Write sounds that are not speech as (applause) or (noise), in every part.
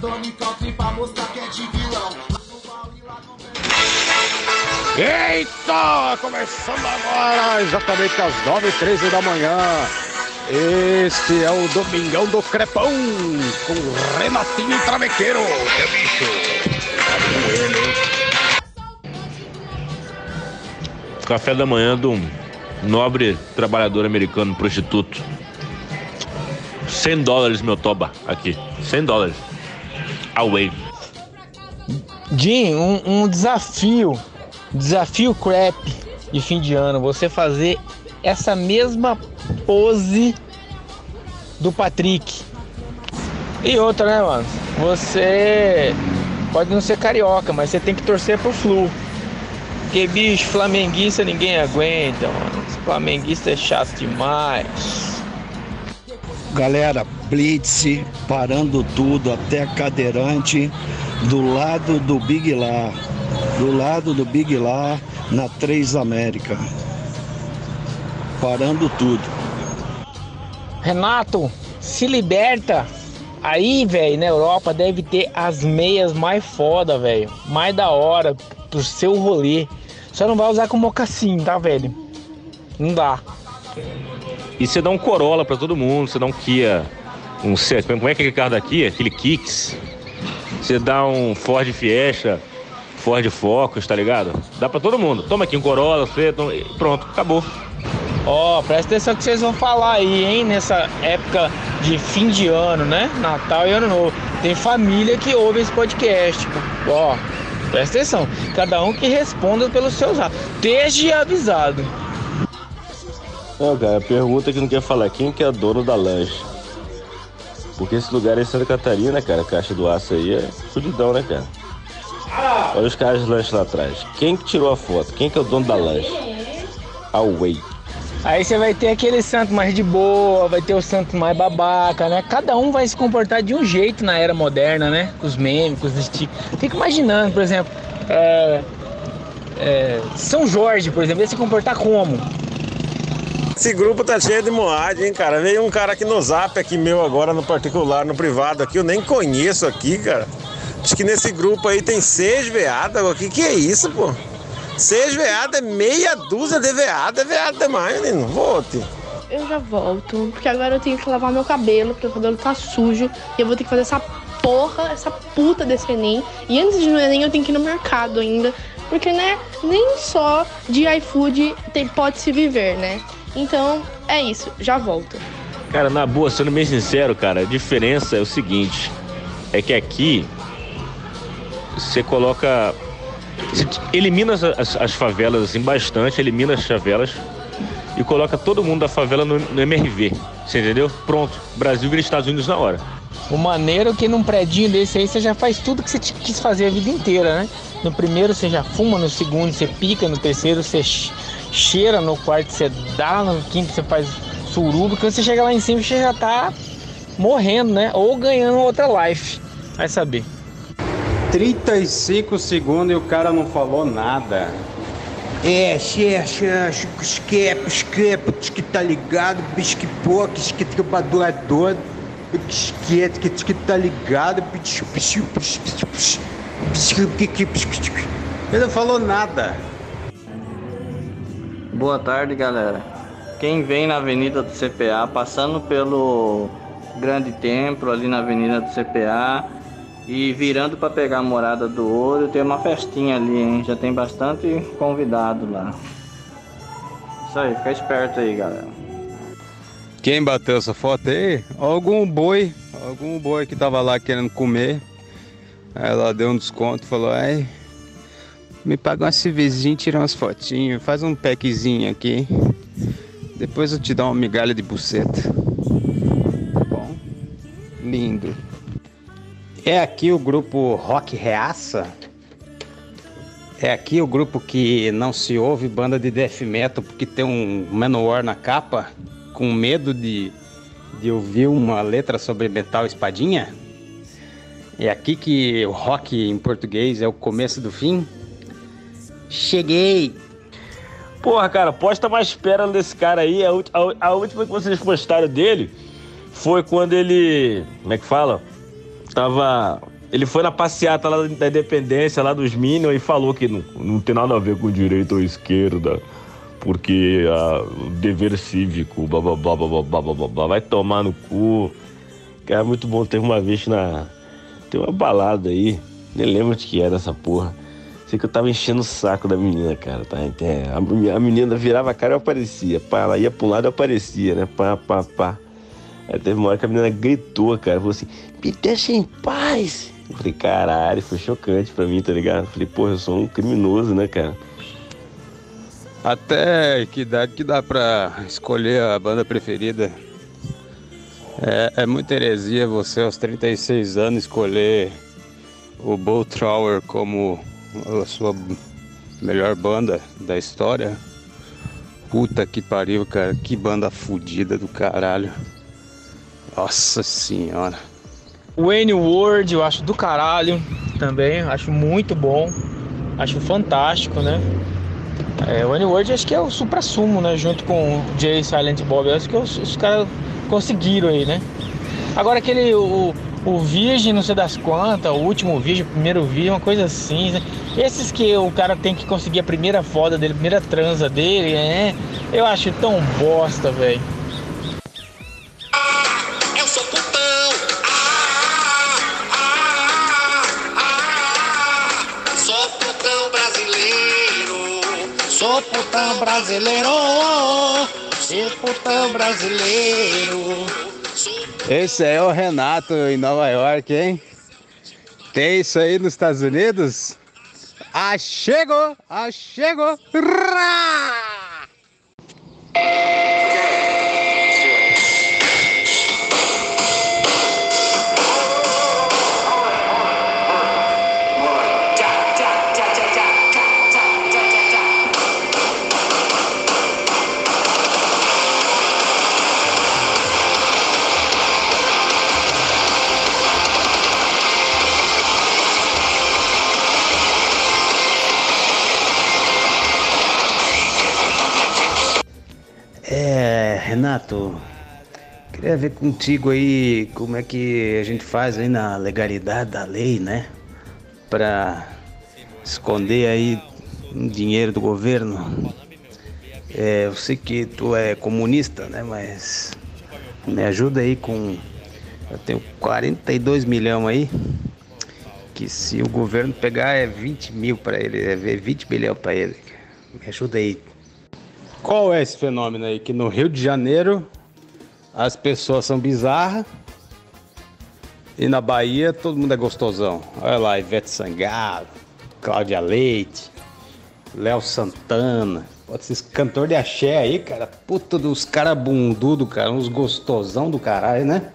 Tony Country pra mostrar que é de vilão. Eita! Começando agora, exatamente às 9h13 da manhã. Este é o Domingão do Crepão, com Renatinho e Travequeiro. É bicho. Com ele. Café da manhã do nobre trabalhador americano prostituto. 100 dólares, meu toba, aqui. 100 dólares. Away. Jim, um, um desafio, desafio crap de fim de ano, você fazer essa mesma pose do Patrick. E outra, né, mano? Você pode não ser carioca, mas você tem que torcer pro Flu. Porque, bicho, flamenguista ninguém aguenta, mano. Flamenguista é chato demais. Galera, Blitz parando tudo, até cadeirante, do lado do Big Lá. Do lado do Big Lá, na 3 América. Parando tudo. Renato, se liberta. Aí, velho, na Europa deve ter as meias mais foda, velho. Mais da hora pro seu rolê. Só não vai usar com mocassim, tá, velho? Não dá. E você dá um Corolla pra todo mundo, você dá um Kia, um C- como é que é aquele carro daqui? Aquele Kicks. Você dá um Ford Fiesta, Ford Focus, tá ligado? Dá pra todo mundo. Toma aqui um Corolla, você, toma- pronto, acabou. Ó, presta atenção que vocês vão falar aí, hein? Nessa época de fim de ano, né? Natal e Ano Novo. Tem família que ouve esse podcast. Ó, presta atenção. Cada um que responda pelos seus atos. Esteja avisado. Não, cara, a pergunta que não quer falar, quem que é dono da lanche? Porque esse lugar é Santa Catarina, cara, a caixa do aço aí é fudidão, né, cara? Olha os caras de lanche lá atrás. Quem que tirou a foto? Quem que é o dono da lanche? Away. Aí você vai ter aquele santo mais de boa, vai ter o santo mais babaca, né? Cada um vai se comportar de um jeito na era moderna, né? Com os memes, com os stickers. Fico imaginando, por exemplo, é, é, São Jorge, por exemplo, ia se comportar como? Esse grupo tá cheio de moagem, hein, cara? Veio um cara aqui no zap aqui meu agora, no particular, no privado aqui, eu nem conheço aqui, cara. Acho que nesse grupo aí tem seis veadas. O que que é isso, pô? Seis veadas, é meia dúzia de veadas, é veada demais, menino. Volte. Eu já volto, porque agora eu tenho que lavar meu cabelo, porque o cabelo tá sujo. E eu vou ter que fazer essa porra, essa puta desse Enem. E antes de no Enem eu tenho que ir no mercado ainda. Porque, né, nem só de iFood tem, pode se viver, né? Então, é isso, já volto. Cara, na boa, sendo bem sincero, cara, a diferença é o seguinte: é que aqui você coloca. Você elimina as, as- as favelas assim bastante, elimina as favelas e coloca todo mundo da favela no, no MRV. Você entendeu? Pronto. Brasil vira Estados Unidos na hora. O maneiro é que num predinho desse aí você já faz tudo que você quis fazer a vida inteira, né? No primeiro você já fuma, no segundo você pica, no terceiro você cheira, no quarto você dá, no quinto você faz suruba. Quando você chega lá em cima você já tá morrendo, né? Ou ganhando outra life. Vai saber. 35 segundos e o cara não falou nada. É, xerxa, esquepe, esquepe, que tá ligado, bisque pouco, que trabalhador, esquete, que que tá ligado, Ele não falou nada. Boa tarde, galera. Quem vem na Avenida do CPA, passando pelo Grande Templo, ali na Avenida do CPA, e virando para pegar a Morada do Ouro, tem uma festinha ali, hein? Já tem bastante convidado lá. Isso aí, fica esperto aí, galera. Quem bateu essa foto aí? Algum boi, algum boi que tava lá querendo comer. Aí ela deu um desconto, falou, ai, me paga uma cervejinha e tira umas fotinhas, faz um packzinho aqui. Depois eu te dou uma migalha de buceta. Tá bom? Lindo. É aqui o grupo Rock Reaça? É aqui o grupo que não se ouve banda de death metal porque tem um Manowar na capa? Com medo de, de ouvir uma letra sobre metal espadinha? É aqui que o rock em português é o começo do fim? Cheguei! Porra, cara, posta mais espera desse cara aí. A, a, a, última que vocês postaram dele foi quando ele. Como é que fala? Tava. Ele foi na passeata lá da independência, lá dos Minions, e falou que não, não tem nada a ver com direita ou esquerda, porque ah, o dever cívico, bababá, bababá, bababá, vai tomar no cu. Cara, muito bom. Teve uma vez na. Tem uma balada aí, nem lembro de que era essa porra Sei que eu tava enchendo o saco da menina, cara. Tá? É, a, menina virava a cara e eu aparecia. Pá, ela ia pra um lado e aparecia, né? Pá, pá, pá. Aí teve uma hora que a menina gritou, cara. Falou assim: me deixa em paz. Eu falei: caralho, foi chocante pra mim, tá ligado? Eu falei: porra, eu sou um criminoso, né, cara? Até que idade que dá pra escolher a banda preferida? É, é muita heresia você aos 36 anos escolher o Bull Trower como a sua melhor banda da história. Puta que pariu, cara. Que banda fodida do caralho. Nossa senhora. Wayne Ward eu acho do caralho também. Acho muito bom. Acho fantástico, né? É, Wayne Ward acho que é o supra-sumo, né? Junto com Jay Silent Bob. Acho que os, os caras conseguiram aí, né? Agora aquele. O, o Virgem, não sei das quantas, o último Virgem, o primeiro Virgem, uma coisa assim. Né? Esses que o cara tem que conseguir a primeira foda dele, a primeira transa dele, né? Eu acho tão bosta, velho. Eu sou putão. Sou putão brasileiro. Sou putão brasileiro. Esse é o Renato em Nova York, hein? Tem isso aí nos Estados Unidos? Ah, chegou! Ah, chegou! Rá! Queria ver contigo aí como é que a gente faz aí na legalidade da lei, né? Pra esconder aí um dinheiro do governo. É, eu sei que tu é comunista, né? Mas me ajuda aí com. Eu tenho 42 milhões aí. Que se o governo pegar é 20 mil pra ele, é 20 milhões pra ele. Me ajuda aí. Qual é esse fenômeno aí? Que no Rio de Janeiro as pessoas são bizarras e na Bahia todo mundo é gostosão. Olha lá, Ivete Sangalo, Cláudia Leite, Léo Santana. Pode ser cantor de axé aí, cara. Puta dos caras bundudo, cara. Uns gostosão do caralho, né?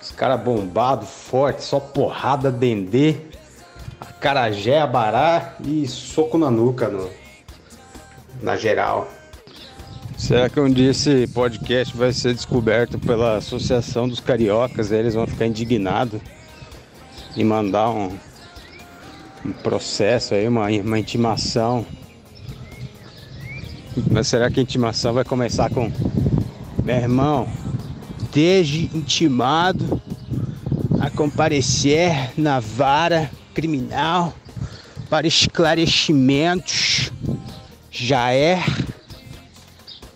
Os caras bombados, fortes, só porrada, dendê, acarajé, abará e soco na nuca, no, na geral. Será que um dia esse podcast vai ser descoberto pela Associação dos Cariocas? Eles vão ficar indignados e mandar um, um processo aí, uma, uma intimação. Mas será que a intimação vai começar com meu irmão, esteja intimado a comparecer na vara criminal para esclarecimentos. Já é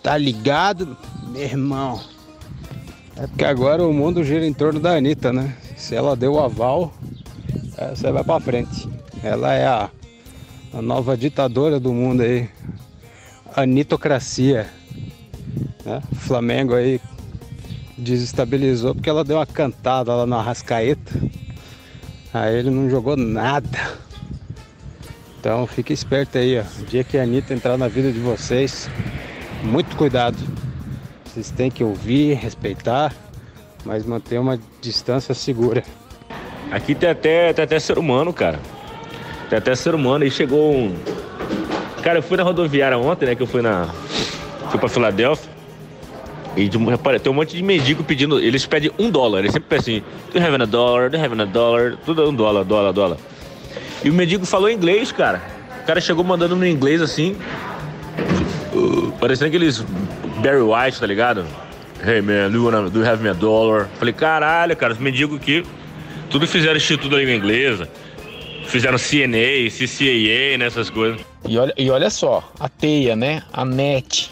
Tá ligado, meu irmão? É porque agora o mundo gira em torno da Anitta, né? Se ela deu o aval, é, você vai pra frente. Ela é a, a nova ditadora do mundo aí. Anitocracia. Né? Flamengo aí desestabilizou porque ela deu uma cantada lá na Arrascaeta. Aí ele não jogou nada. Então fique esperto aí, ó. O dia que a Anitta entrar na vida de vocês, muito cuidado. Vocês têm que ouvir, respeitar, mas manter uma distância segura. Aqui tem até, tem até ser humano, cara. Tem até ser humano. E chegou um. Cara, eu fui na rodoviária ontem, né? Que eu fui na. Fui pra Filadélfia. E de, repara, tem um monte de mendigo pedindo. Eles pedem um dólar. Eles sempre pedem assim: Do you have a dollar? Do you have a dollar? Tudo é um dólar, dólar, dólar. E o mendigo falou inglês, cara. O cara chegou mandando no inglês assim. Parecendo aqueles Barry White, tá ligado? Hey man, do you, wanna, do you have me a dollar? Falei, caralho, cara, os mendigos aqui Tudo fizeram Instituto da Língua Inglesa. Fizeram CNA, CCAA, nessas coisas. E olha, e olha só, a teia, né? A net.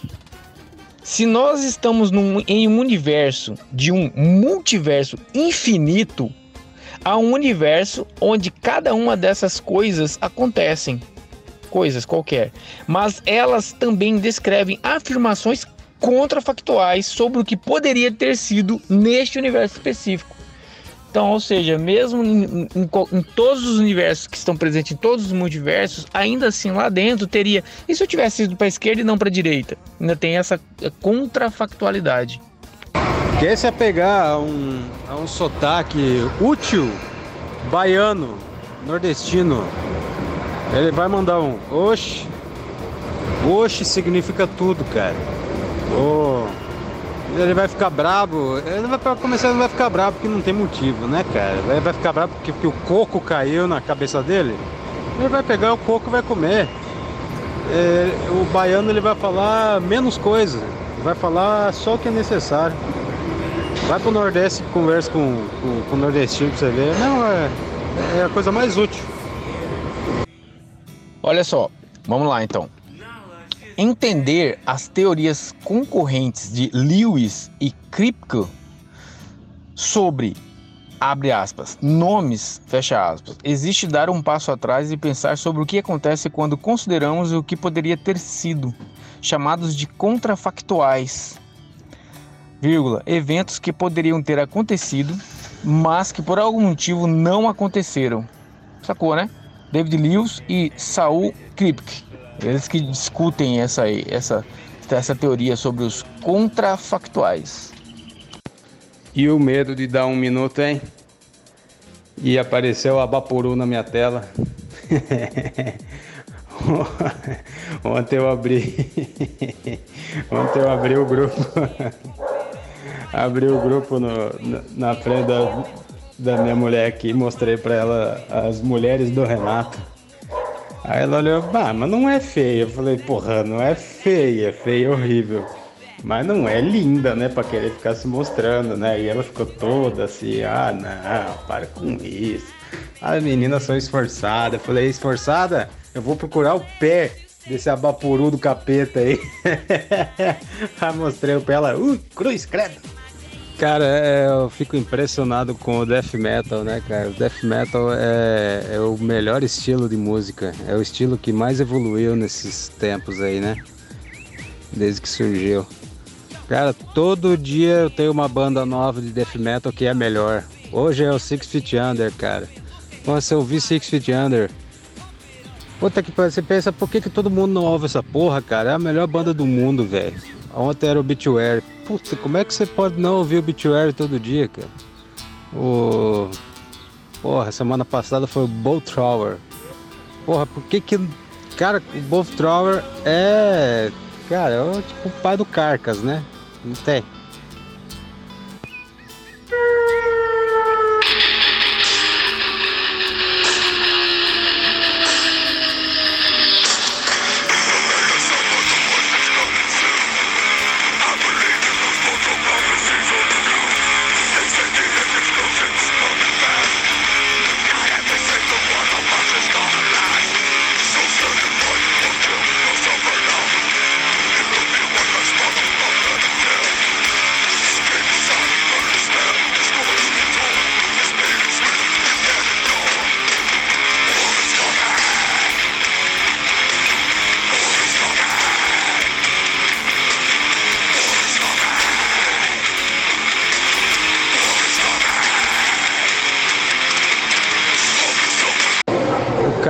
Se nós estamos num, em um universo de um multiverso infinito, há um universo onde cada uma dessas coisas acontecem. Coisas qualquer. Mas elas também descrevem afirmações contrafactuais sobre o que poderia ter sido neste universo específico. Então, ou seja, mesmo em, em, em, todos os universos que estão presentes, em todos os multiversos, ainda assim lá dentro teria. E se eu tivesse ido para a esquerda e não para a direita? Ainda tem essa contrafactualidade. Que esse é pegar um, um sotaque útil, baiano, nordestino. Ele vai mandar um oxe. Oxe significa tudo, cara. Oh ele vai ficar bravo. Ele vai começar, ele vai ficar bravo porque não tem motivo, né, cara? Ele vai ficar bravo porque, porque o coco caiu na cabeça dele. Ele vai pegar o coco e vai comer. É, o baiano ele vai falar menos coisa, vai falar só o que é necessário. Vai pro Nordeste e conversa com, com, com, o nordestino pra você ver. Não, é, é a coisa mais útil. Olha só, vamos lá então. Entender as teorias concorrentes de Lewis e Kripke sobre abre aspas, nomes, fecha aspas. Existe dar um passo atrás e pensar sobre o que acontece quando consideramos o que poderia ter sido, chamados de contrafactuais, vírgula, eventos que poderiam ter acontecido, mas que por algum motivo não aconteceram. Sacou, né? David Lewis e Saul Kripke. Eles que discutem essa, essa, essa teoria sobre os contrafactuais. E o medo de dar um minuto, hein? E apareceu a Bapuru na minha tela. (laughs) Ontem eu abri. (laughs) Ontem eu abri o grupo. (laughs) abri o grupo no, na frente da, da minha mulher aqui. Mostrei para ela as mulheres do Renato. Aí ela olhou, ah, mas não é feia. Eu falei, porra, não é feia, feia é horrível. Mas não é linda, né? Pra querer ficar se mostrando, né? E ela ficou toda assim, ah, não, para com isso. As meninas são esforçadas. Eu falei, esforçada? Eu vou procurar o pé desse abapuru do capeta aí. (laughs) aí mostrei pra ela, uh, cruz, credo. Cara, é, eu fico impressionado com o death metal, né, cara? O death metal é, é, o melhor estilo de música, é o estilo que mais evoluiu nesses tempos aí, né? Desde que surgiu. Cara, todo dia eu tenho uma banda nova de death metal que é melhor. Hoje é o Six Feet Under, cara. Nossa, eu ouvi Six Feet Under. Puta que você pensa, por que, que todo mundo não ouve essa porra, cara? É a melhor banda do mundo, velho. Ontem era o Obituary. Puta, como é que você pode não ouvir o Obituary todo dia, cara? O... Porra, semana passada foi o Bolt Thrower. Porra, por que que... Cara, o Bolt Thrower é... Cara, é tipo o pai do Carcas, né? Não tem.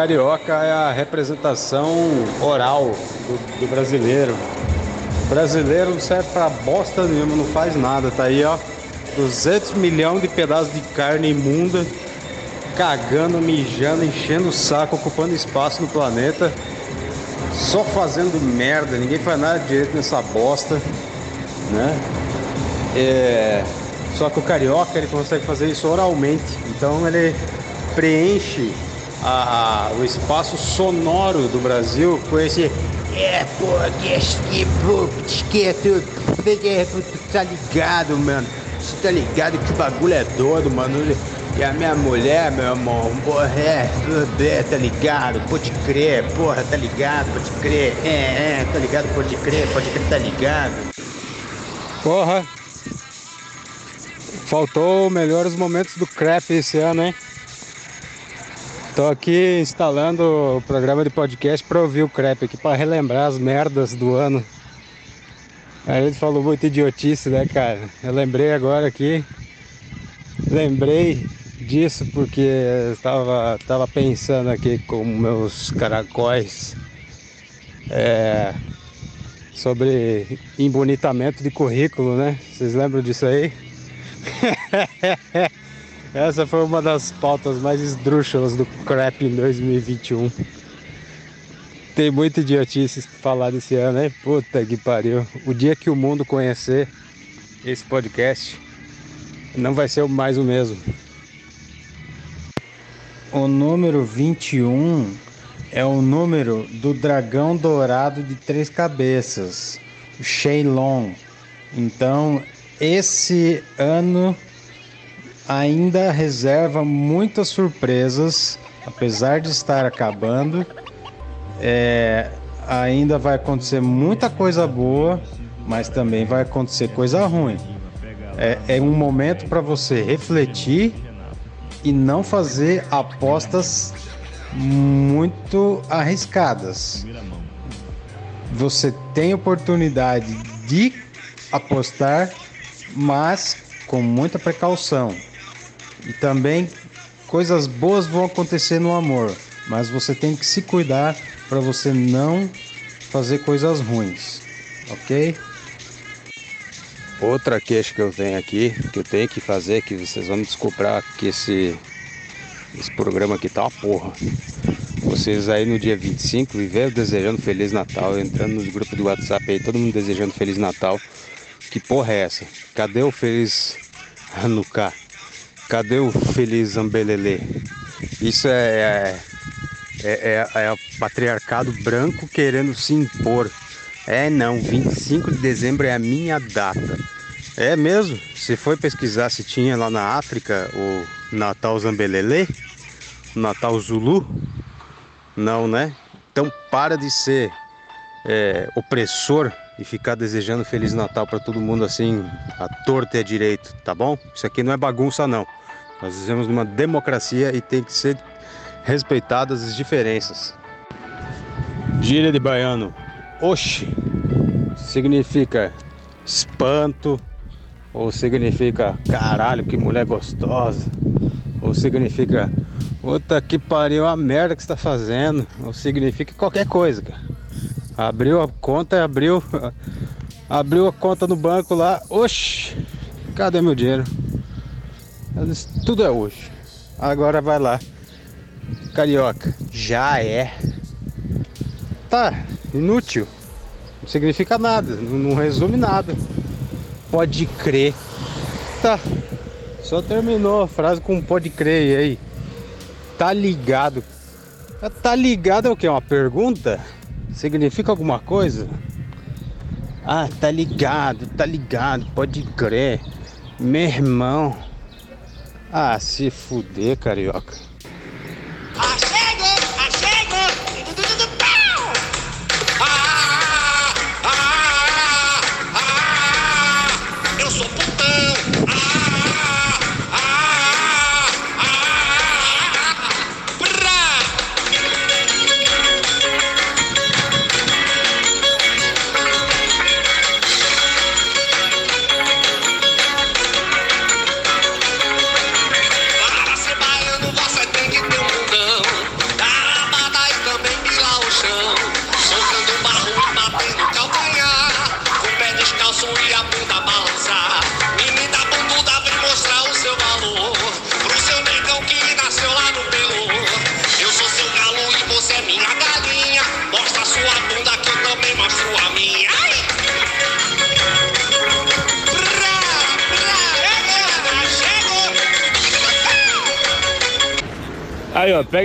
Carioca é a representação oral do, do brasileiro. O brasileiro não serve pra bosta nenhuma, não faz nada. Tá aí, ó, 200 milhões de pedaços de carne imunda, cagando, mijando, enchendo o saco, ocupando espaço no planeta, só fazendo merda. Ninguém faz nada direito nessa bosta, né? É... Só que o carioca ele consegue fazer isso oralmente, então ele preenche a, o espaço sonoro do Brasil com esse. É, pô, que esqueto, tu tá ligado, mano. Você tá ligado que o bagulho é doido, mano. E a minha mulher, meu irmão, porra, é, é, tá ligado? Pode crer, porra, tá ligado? Pode crer, é, é, tá ligado? Pode crer, pode crer, tá ligado? Porra. Faltou melhores momentos do crap esse ano, hein? Tô aqui instalando o programa de podcast pra ouvir o crap aqui, pra relembrar as merdas do ano. Aí ele falou muito idiotice, né, cara? Eu lembrei agora aqui. Lembrei disso porque eu estava, estava pensando aqui com meus caracóis é, sobre embonitamento de currículo, né? Vocês lembram disso aí? (laughs) Essa foi uma das pautas mais esdrúxulas do crap em 2021. Tem muita idiotice falar desse ano, hein? Puta que pariu. O dia que o mundo conhecer esse podcast, não vai ser mais o mesmo. O número 21 é o número do dragão dourado de três cabeças, o Shenlong. Então, esse ano ainda reserva muitas surpresas, apesar de estar acabando. É, ainda vai acontecer muita coisa boa, mas também vai acontecer coisa ruim. É, é um momento para você refletir e não fazer apostas muito arriscadas. Você tem oportunidade de apostar, mas com muita precaução. E também coisas boas vão acontecer no amor, mas você tem que se cuidar para você não fazer coisas ruins, ok? Outra queixa que eu tenho aqui, que eu tenho que fazer, que vocês vão descobrir que esse, esse programa aqui tá uma porra. Vocês aí no dia 25 viveram desejando Feliz Natal, entrando no grupo do WhatsApp aí, todo mundo desejando Feliz Natal. Que porra é essa? Cadê o Feliz Hanukkah? Cadê o Feliz Ambelele? Isso é, é, é, é, o patriarcado branco querendo se impor. É não, 25 de dezembro é a minha data. É mesmo? Você foi pesquisar se tinha lá na África o Natal Zambelele? Natal Zulu? Não, né? Então para de ser é, opressor e ficar desejando Feliz Natal para todo mundo assim, a torta e a direito, tá bom? Isso aqui não é bagunça não. Nós vivemos numa democracia e tem que ser respeitadas as diferenças. Gíria de baiano. Oxi significa espanto, ou significa caralho, que mulher gostosa, ou significa puta que pariu a merda que você tá fazendo, ou significa qualquer coisa, cara. Abriu a conta, abriu, abriu a conta no banco lá, oxi, cadê meu dinheiro? Tudo é hoje. Agora vai lá. Carioca, já é. Tá, inútil. Não significa nada, não, não resume nada. Pode crer. Tá. Só terminou a frase com pode crer e aí. Tá ligado. Tá ligado é o que? Uma pergunta? Significa alguma coisa? Ah, tá ligado, tá ligado, pode crer. Meu irmão. Ah, se fuder, carioca. Eu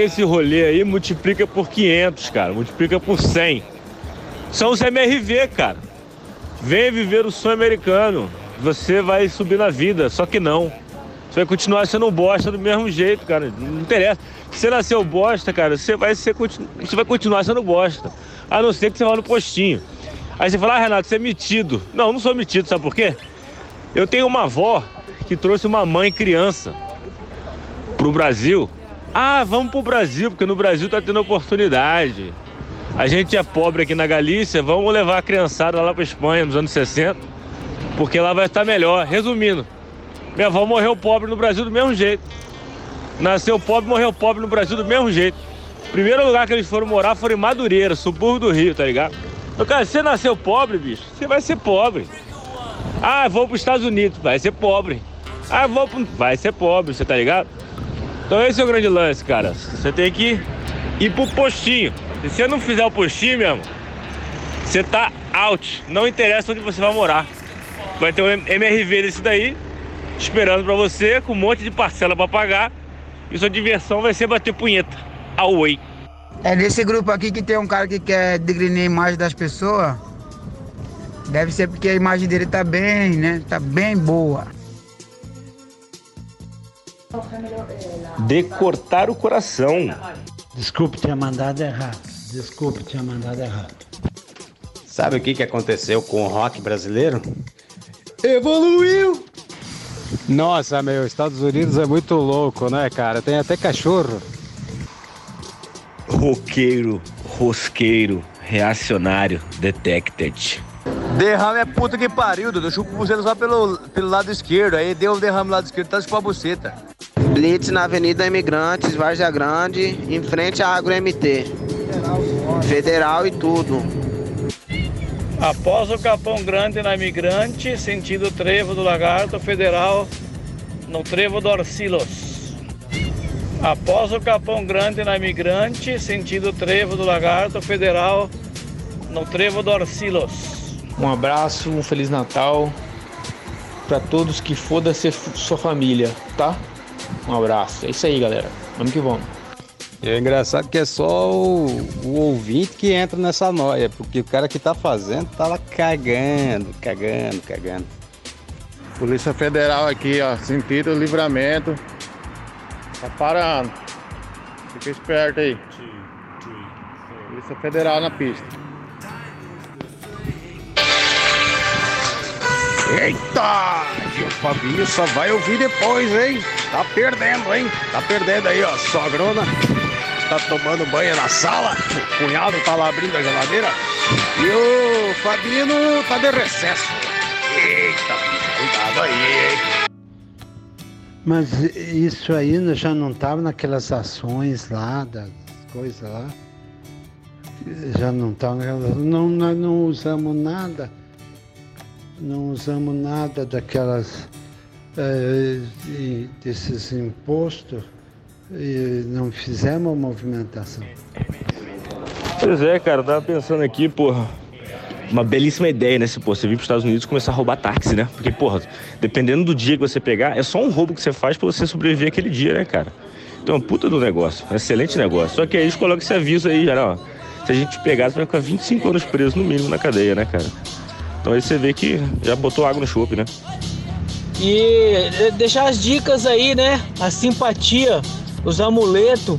pega esse rolê aí, multiplica por 500, cara. Multiplica por 100. São os MRV, cara. Venha viver o sonho americano. Você vai subir na vida, só que não. Você vai continuar sendo bosta do mesmo jeito, cara. Não interessa. Se você nasceu bosta, cara, você vai, ser, você vai continuar sendo bosta. A não ser que você vá no postinho. Aí você fala, ah, Renato, você é metido. Não, não sou metido, sabe por quê? Eu tenho uma avó que trouxe uma mãe criança pro Brasil. Ah, vamos pro Brasil, porque no Brasil tá tendo oportunidade. A gente é pobre aqui na Galícia, vamos levar a criançada lá pra Espanha nos anos 60, porque lá vai estar melhor. Resumindo, minha avó morreu pobre no Brasil do mesmo jeito. Nasceu pobre, morreu pobre no Brasil do mesmo jeito. Primeiro lugar que eles foram morar foi em Madureira, subúrbio do Rio, tá ligado? Cara, você nasceu pobre, bicho, você vai ser pobre. Ah, vou para os Estados Unidos, vai ser pobre. Ah, vou pro... vai ser pobre, você tá ligado? Então esse é o grande lance, cara. Você tem que ir pro postinho. Se você não fizer o postinho mesmo, você tá out. Não interessa onde você vai morar. Vai ter um MRV desse daí, esperando para você, com um monte de parcela para pagar. E sua diversão vai ser bater punheta. Away. É nesse grupo aqui que tem um cara que quer degrinir a imagem das pessoas. Deve ser porque a imagem dele tá bem, né? Tá bem boa. Decortar o coração. Desculpe, tinha mandado errado. Desculpe, tinha mandado errado. Sabe o que, que aconteceu com o rock brasileiro? Evoluiu! Nossa, meu, Estados Unidos é muito louco, né, cara? Tem até cachorro. Roqueiro, rosqueiro, reacionário, detected. Derrame é puta que pariu, Dudu. Chupa o buceta só pelo, pelo lado esquerdo. Aí deu um derrame no lado esquerdo, tá chupando a buceta. Blitz na Avenida Imigrantes, Varja Grande, em frente à Agro MT. Federal e tudo. Após o Capão Grande na Imigrante, sentido Trevo do Lagarto Federal, no Trevo do Orsilos. Após o Capão Grande na Imigrante, sentido Trevo do Lagarto Federal, no Trevo do Orsilos. Um abraço, um Feliz Natal para todos que foda-se sua família, tá? Um abraço. É isso aí, galera. Vamos que vamos. É engraçado que é só o, o, ouvinte que entra nessa noia, porque o cara que tá fazendo tá lá cagando, cagando, cagando. Polícia Federal aqui, ó, sentido livramento. Tá parando. Fica esperto aí. Polícia Federal na pista. Eita! E o Fabinho só vai ouvir depois, hein? Tá perdendo, hein? Tá perdendo aí, ó. Sogrona tá tomando banho na sala. O cunhado tá lá abrindo a geladeira. E o Fabino tá de recesso. Eita, cuidado aí, hein? Mas isso aí já não tava naquelas ações lá, das coisas lá. Já não tava. Não, nós não usamos nada não usamos nada daquelas é, desses impostos e não fizemos movimentação. Pois é, cara, tava pensando aqui, porra, uma belíssima ideia, né? Se pô, você vir para os Estados Unidos começar a roubar táxi, né? Porque, porra, dependendo do dia que você pegar, é só um roubo que você faz para você sobreviver aquele dia, né, cara? Então, puta do negócio, excelente negócio. Só que aí eles colocam esse aviso aí, ó. Se a gente pegar, você vai ficar 25 anos preso no mínimo na cadeia, né, cara? Então aí você vê que já botou água no chope, né? E deixar as dicas aí, né? A simpatia, os amuletos,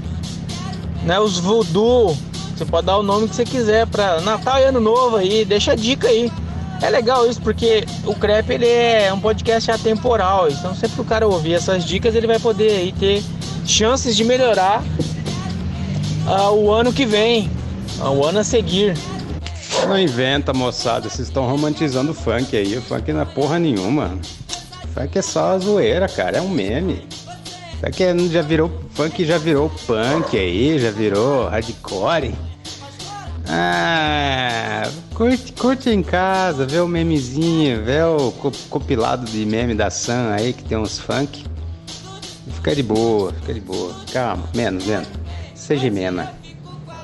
né? Os voodoo. Você pode dar o nome que você quiser para Natal e Ano Novo aí. Deixa a dica aí. É legal isso porque o Crepe ele é um podcast atemporal. Então sempre que o cara ouvir essas dicas ele vai poder aí ter chances de melhorar uh, o ano que vem, uh, o ano a seguir. Não inventa, moçada. Vocês estão romantizando o funk aí. O funk não é porra nenhuma. O funk é só zoeira, cara. É um meme. Funk é, já virou. Funk já virou punk aí, já virou hardcore. Ah, curte, curte em casa, vê o memezinho, vê o compilado de meme da Sam aí que tem uns funk. Fica de boa, fica de boa. Calma, menos, menos. Seja mena.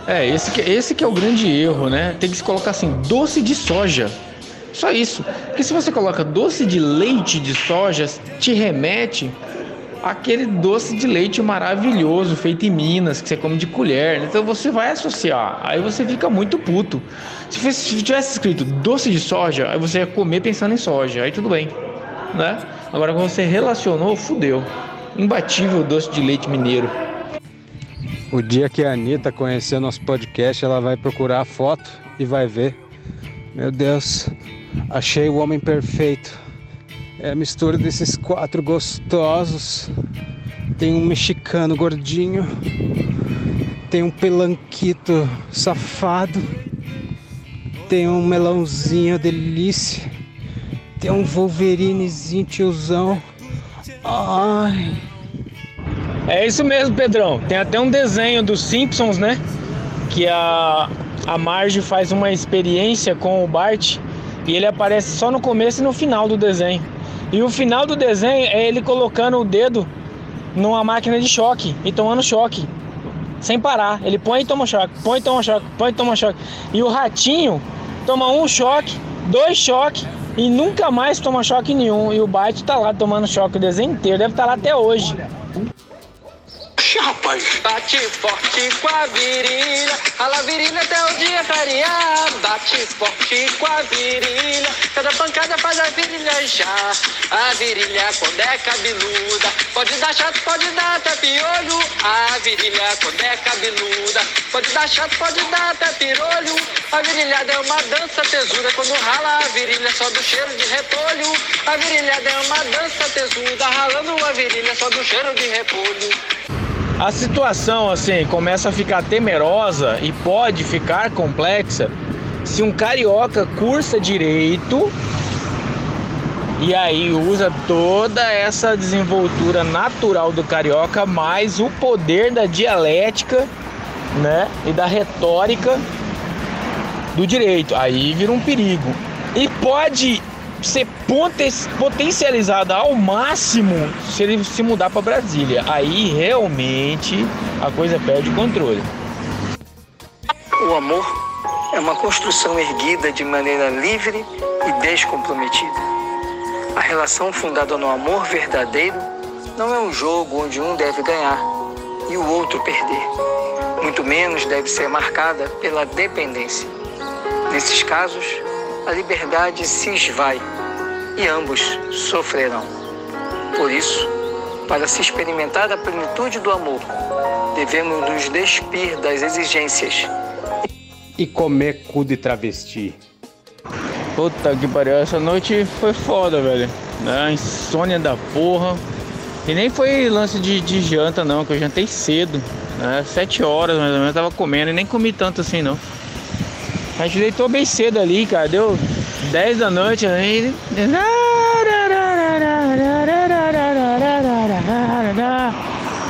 É, esse que, esse que é o grande erro, né? Tem que se colocar assim, doce de soja. Só isso. Porque se você coloca doce de leite de soja, te remete aquele doce de leite maravilhoso feito em Minas, que você come de colher. Então você vai associar. Aí você fica muito puto. Se, se tivesse escrito doce de soja, aí você ia comer pensando em soja. Aí tudo bem. né? Agora quando você relacionou, fudeu. Imbatível doce de leite mineiro. O dia que a Anitta conhecer nosso podcast, ela vai procurar a foto e vai ver. Meu Deus, achei o homem perfeito. É a mistura desses quatro gostosos. Tem um mexicano gordinho. Tem um pelanquito safado. Tem um melãozinho delícia. Tem um Wolverinezinho tiozão. Ai. É isso mesmo, Pedrão. Tem até um desenho dos Simpsons, né? Que a, a Marge faz uma experiência com o Bart e ele aparece só no começo e no final do desenho. E o final do desenho é ele colocando o dedo numa máquina de choque e tomando choque. Sem parar. Ele põe e toma choque, põe e toma choque, põe e toma choque. E o ratinho toma um choque, dois choques e nunca mais toma choque nenhum. E o Bart tá lá tomando choque o desenho inteiro. Deve estar tá lá até hoje. Rapaz, bate forte com a virilha, a virilha até o dia clarear. Bate forte com a virilha, cada pancada faz a virilha já. A virilha quando é cabeluda, pode dar chato, pode dar até piolho. A virilha quando é cabeluda, pode dar chato, pode dar até pirolho. A virilhada é uma dança tesuda, quando rala a virilha só do cheiro de repolho. A virilhada é uma dança tesuda, ralando a virilha só do cheiro de repolho. A situação assim começa a ficar temerosa e pode ficar complexa se um carioca cursa direito e aí usa toda essa desenvoltura natural do carioca mais o poder da dialética, né, e da retórica do direito. Aí vira um perigo. E pode ser potencializada ao máximo se ele se mudar para Brasília. Aí realmente a coisa perde controle. O amor é uma construção erguida de maneira livre e descomprometida. A relação fundada no amor verdadeiro não é um jogo onde um deve ganhar e o outro perder. Muito menos deve ser marcada pela dependência. Nesses casos, a liberdade se esvai e ambos sofrerão. Por isso, para se experimentar a plenitude do amor, devemos nos despir das exigências e comer cu de travesti. Puta que pariu, essa noite foi foda, velho. A insônia da porra. E nem foi lance de, de janta, não, que eu jantei cedo. Né? Sete horas mais ou menos, eu tava comendo e nem comi tanto assim, não. A gente deitou bem cedo ali, cara. Deu 10 da noite aí.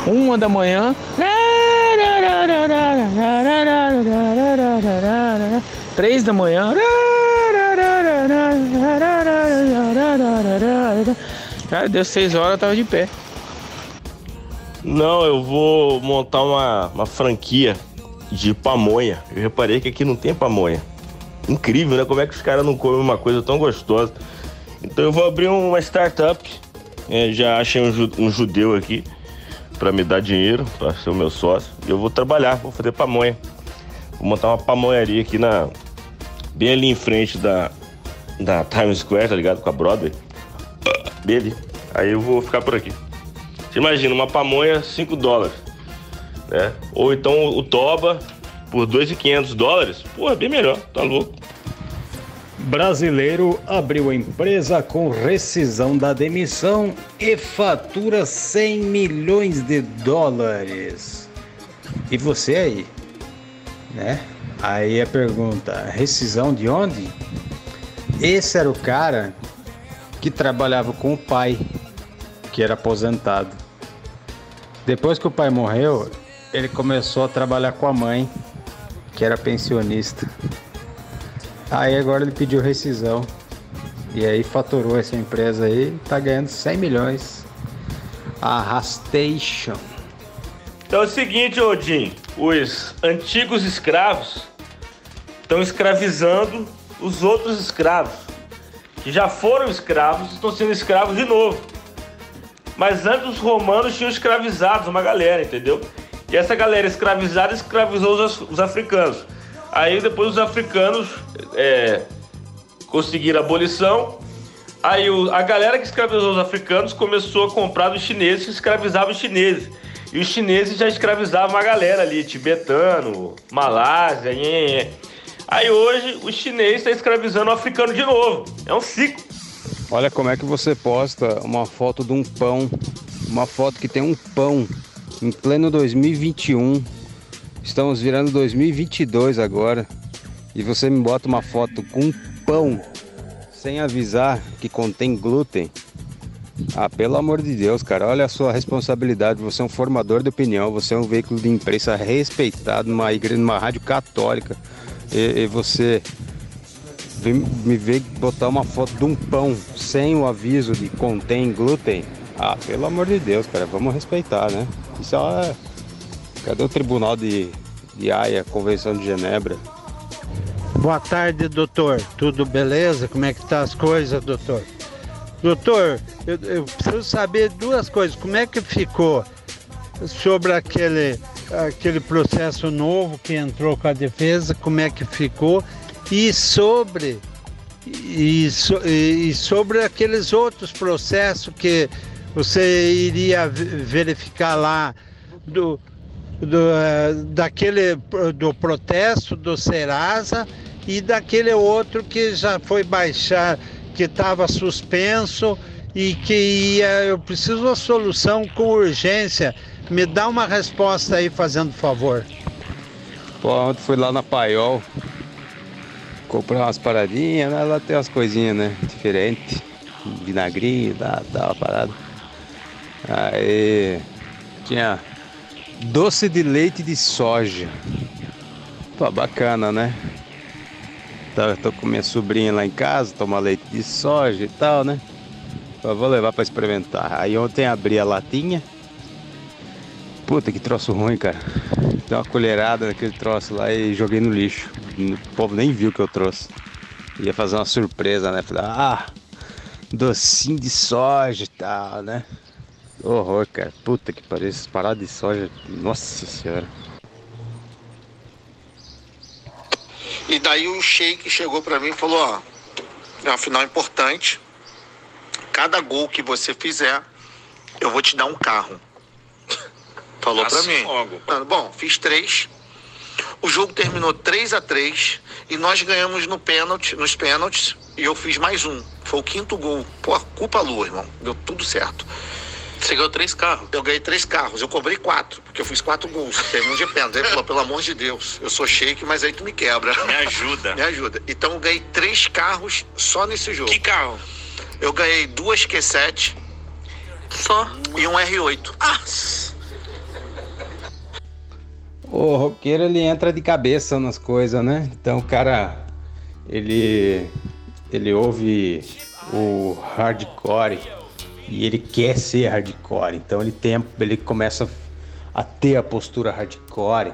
Uma da manhã. Três da manhã. Cara, deu seis horas, eu tava de pé. Não, eu vou montar uma, uma franquia de pamonha. Eu reparei que aqui não tem pamonha. Incrível, né? Como é que os caras não comem uma coisa tão gostosa? Então eu vou abrir uma startup. É, já achei um, judeu aqui para me dar dinheiro, para ser o meu sócio. E eu vou trabalhar, vou fazer pamonha. Vou montar uma pamonharia aqui na. Bem ali em frente da, da Times Square, tá ligado? Com a Broadway. Ali. Aí eu vou ficar por aqui. Você imagina, uma pamonha, 5 dólares né? Ou então o Toba por 2.500 dólares, pô, é bem melhor, tá louco. Brasileiro abriu empresa com rescisão da demissão e fatura 100 milhões de dólares. E você aí, né? Aí a pergunta, rescisão de onde? Esse era o cara que trabalhava com o pai, que era aposentado. Depois que o pai morreu, ele começou a trabalhar com a mãe, que era pensionista. Aí agora ele pediu rescisão. E aí faturou essa empresa aí, tá ganhando 100 milhões. A Rastation. Então é o seguinte, Odin, os antigos escravos estão escravizando os outros escravos que já foram escravos, estão sendo escravos de novo. Mas antes os romanos tinham escravizado uma galera, entendeu? E essa galera escravizada escravizou os, os africanos. Aí depois os africanos é, conseguiram a abolição, Aí o- a galera que escravizou os africanos começou a comprar dos chineses que escravizavam os chineses. E os chineses já escravizavam a galera ali, tibetano, Malásia, nhenhenhé. Aí hoje o chinês está escravizando o africano de novo. É um ciclo. Olha como é que você posta uma foto de um pão, uma foto que tem um pão em pleno 2021. Estamos virando 2022 agora. E você me bota uma foto com pão sem avisar que contém glúten. Ah, pelo amor de Deus, cara, olha a sua responsabilidade. Você é um formador de opinião, você é um veículo de imprensa respeitado numa igreja, numa rádio católica. E, e você me ver botar uma foto de um pão sem o aviso de contém glúten. Ah, pelo amor de Deus, cara, vamos respeitar, né? Isso é. Cadê o tribunal de, de Haia, Convenção de Genebra? Boa tarde, doutor. Tudo beleza? Como é que tá as coisas, doutor? Doutor, eu, eu preciso saber duas coisas. Como é que ficou sobre aquele, aquele processo novo que entrou com a defesa? Como é que ficou? E sobre e, so- e sobre aqueles outros processos que você iria ve- verificar lá do, do, eh, daquele do protesto do Serasa e daquele outro que já foi baixar, que estava suspenso e que ia, eu preciso uma solução com urgência. Me dá uma resposta aí, fazendo favor. Pô, ontem fui lá na Paiol comprar umas paradinhas, né? Lá tem umas coisinhas, né? Diferentes. Vinagrinho, dá, dá uma parada. Aí tinha doce de leite de soja. Pô, bacana, né? Tá, tô com minha sobrinha lá em casa, toma leite de soja e tal, né? Eu vou levar pra experimentar. Aí ontem abri a latinha. Puta que troço ruim, cara. Dei uma colherada naquele troço lá e joguei no lixo. O povo nem viu que eu trouxe. Ia fazer uma surpresa, né? Falei, ah, docinho de soja e tal, né? Horror, cara. Puta que pariu, essas paradas de soja. Nossa senhora. E daí o Sheik chegou pra mim e falou, ó, é uma final importante. Cada gol que você fizer, eu vou te dar um carro. (laughs) Falou pra Assim mim. logo. Bom, fiz três. O jogo terminou 3 a 3 e nós ganhamos no pênalti, nos pênaltis e eu fiz mais um. Foi o quinto gol. Pô, culpa lua, irmão. Deu tudo certo. Você ganhou três carros? Eu ganhei três carros. Eu cobrei quatro, porque eu fiz quatro gols. Teve um de pênalti. Ele falou, pelo amor de Deus, eu sou shake, mas aí tu me quebra. Me ajuda. (laughs) Me ajuda. Então eu ganhei três carros só nesse jogo. Que carro? Eu ganhei duas Q7. Só? E um R8. Ah! O roqueiro ele entra de cabeça nas coisas, né? Então o cara ele ele ouve o hardcore e ele quer ser hardcore. Então ele tem ele começa a ter a postura hardcore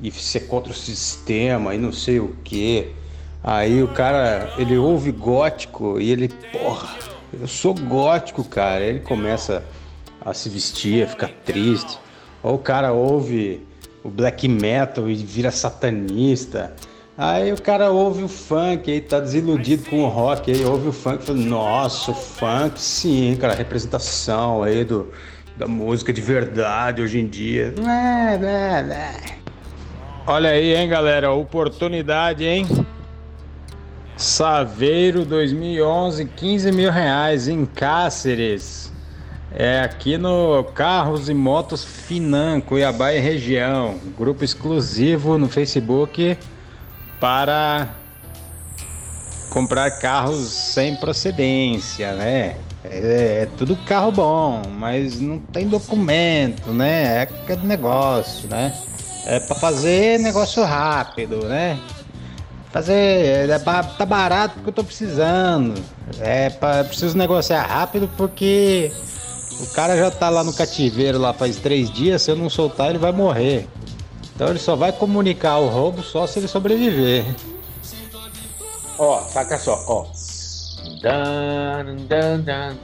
e ser contra o sistema e não sei o que. Aí o cara ele ouve gótico e ele, porra, eu sou gótico, cara. Ele começa a se vestir, a ficar triste. Ou o cara ouve o black metal e vira satanista. Aí o cara ouve o funk, aí tá desiludido com o rock, aí ouve o funk e fala, nossa, o funk sim, cara, representação aí do, da música de verdade hoje em dia. É, é, é. Olha aí, hein, galera, oportunidade, hein? Saveiro 2011, 15 mil reais em Cáceres. É aqui no Carros e Motos Finan, Cuiabá e região. Grupo exclusivo no Facebook para comprar carros sem procedência, né? É, é tudo carro bom, mas não tem documento, né? É aquele negócio, né? É para fazer negócio rápido, né? Fazer. É, ba- tá barato porque eu tô precisando. É, eu preciso negociar rápido porque o cara já tá lá no cativeiro lá faz três dias. Se eu não soltar, ele vai morrer. Então ele só vai comunicar o roubo só se ele sobreviver. Ó, saca só, ó. Dan, dan, dan.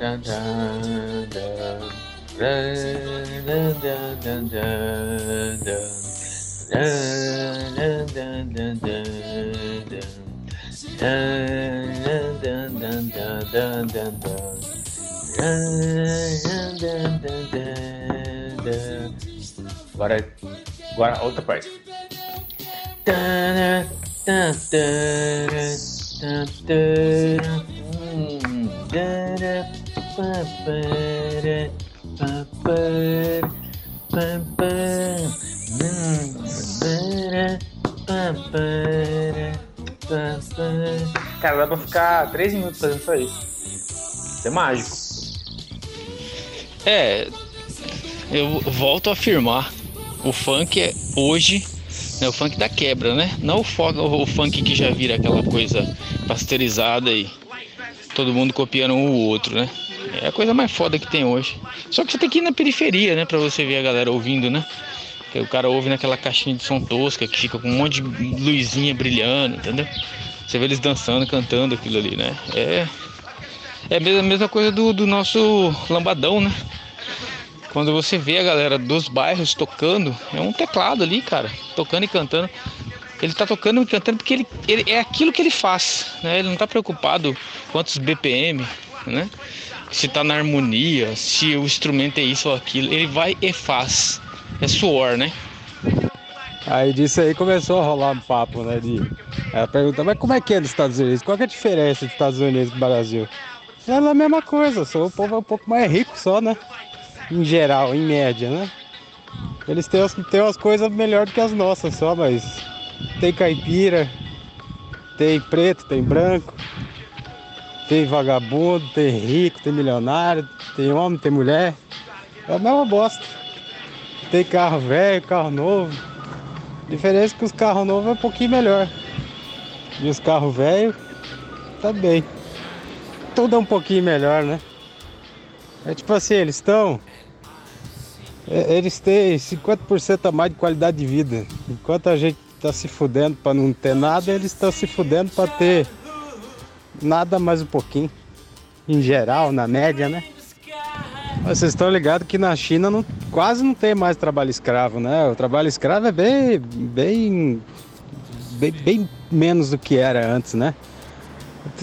Agora, agora outra parte. Cara, dá pra ficar 3 minutos fazendo só isso. Isso é mágico. É, eu volto a afirmar, o funk é hoje é o funk da quebra, né? Não o, fo- o funk que já vira aquela coisa pasteurizada e todo mundo copiando um o outro, né? É a coisa mais foda que tem hoje. Só que você tem que ir na periferia, né? Pra você ver a galera ouvindo, né? O cara ouve naquela caixinha de som tosca que fica com um monte de luzinha brilhando, entendeu? Você vê eles dançando, cantando aquilo ali, né? É, é a mesma coisa do, do nosso lambadão, né? Quando você vê a galera dos bairros tocando, é um teclado ali, cara, tocando e cantando. Ele tá tocando e cantando porque ele, ele é aquilo que ele faz, né? Ele não tá preocupado quantos BPM, né? Se tá na harmonia, se o instrumento é isso ou aquilo. Ele vai e faz. É suor, né? Aí disso aí começou a rolar um papo, né? De ela pergunta, mas como é que é nos Estados Unidos? Qual é a diferença dos Estados Unidos do Brasil? É a mesma coisa, só o povo é um pouco mais rico só, né? Em geral, em média, né? Eles têm, as- têm umas coisas melhor do que as nossas só, mas tem caipira, tem preto, tem branco, tem vagabundo, tem rico, tem milionário, tem homem, tem mulher. É a mesma bosta. Tem carro velho, carro novo. A diferença é que os carros novos é um pouquinho melhor. E os carros velhos, tá bem. Tudo é um pouquinho melhor, né? É tipo assim, eles estão. É, Eles têm 50% a mais de qualidade de vida. Enquanto a gente tá se fudendo pra não ter nada, eles estão se fudendo pra ter nada mais um pouquinho. Em geral, na média, né? Vocês estão ligados que na China não, quase não tem mais trabalho escravo, né? O trabalho escravo é bem, bem, bem, bem menos do que era antes, né?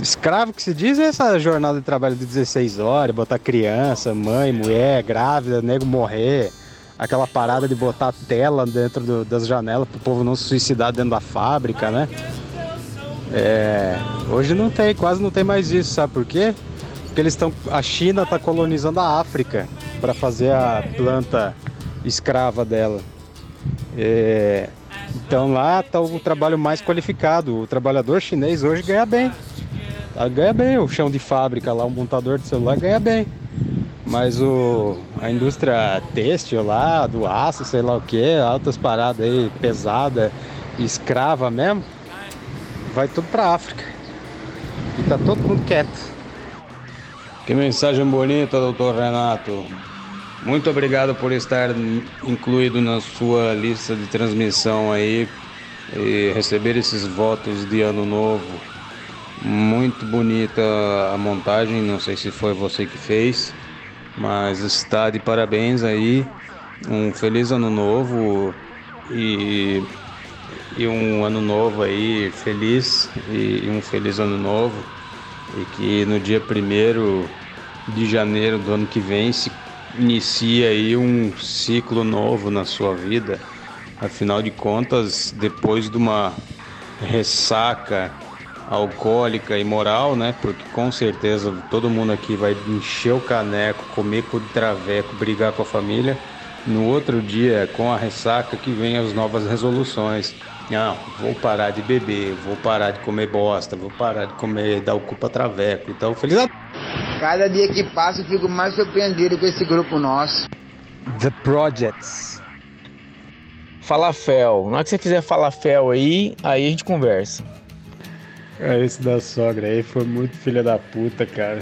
Escravo que se diz é essa jornada de trabalho de 16 horas, botar criança, mãe, mulher, grávida, nego morrer, aquela parada de botar tela dentro do- das janelas pro povo não se suicidar dentro da fábrica, né? É, hoje não tem, quase não tem mais isso, sabe por quê? Porque eles estão, a China está colonizando a África para fazer a planta escrava dela. É, então lá está o trabalho mais qualificado. O trabalhador chinês hoje ganha bem. Tá, ganha bem o chão de fábrica lá, o montador de celular ganha bem. Mas o, a indústria têxtil lá, do aço, sei lá o que, altas paradas aí, pesada, escrava mesmo, vai tudo pra África. E tá todo mundo quieto. Que mensagem bonita, doutor Renato. Muito obrigado por estar incluído na sua lista de transmissão aí e receber esses votos de ano novo. Muito bonita a montagem, não sei se foi você que fez, mas está de parabéns aí. Um feliz ano novo e, e um ano novo aí feliz e, um feliz ano novo e que no dia 1 de janeiro do ano que vem se inicie aí um ciclo novo na sua vida. Afinal de contas, depois de uma ressaca alcoólica e moral, né? Porque com certeza todo mundo aqui vai encher o caneco, comer com o traveco, brigar com a família. No outro dia, com a ressaca, que vem as novas resoluções. Não, vou parar de beber, vou parar de comer bosta, vou parar de comer, dar o cu pra traveco. Então, feliz ano. Cada dia que passa eu fico mais surpreendido com esse grupo nosso. The Projects. Falafel. Na hora que você fizer falafel aí, aí a gente conversa. É, esse da sogra aí foi muito filha da puta, cara.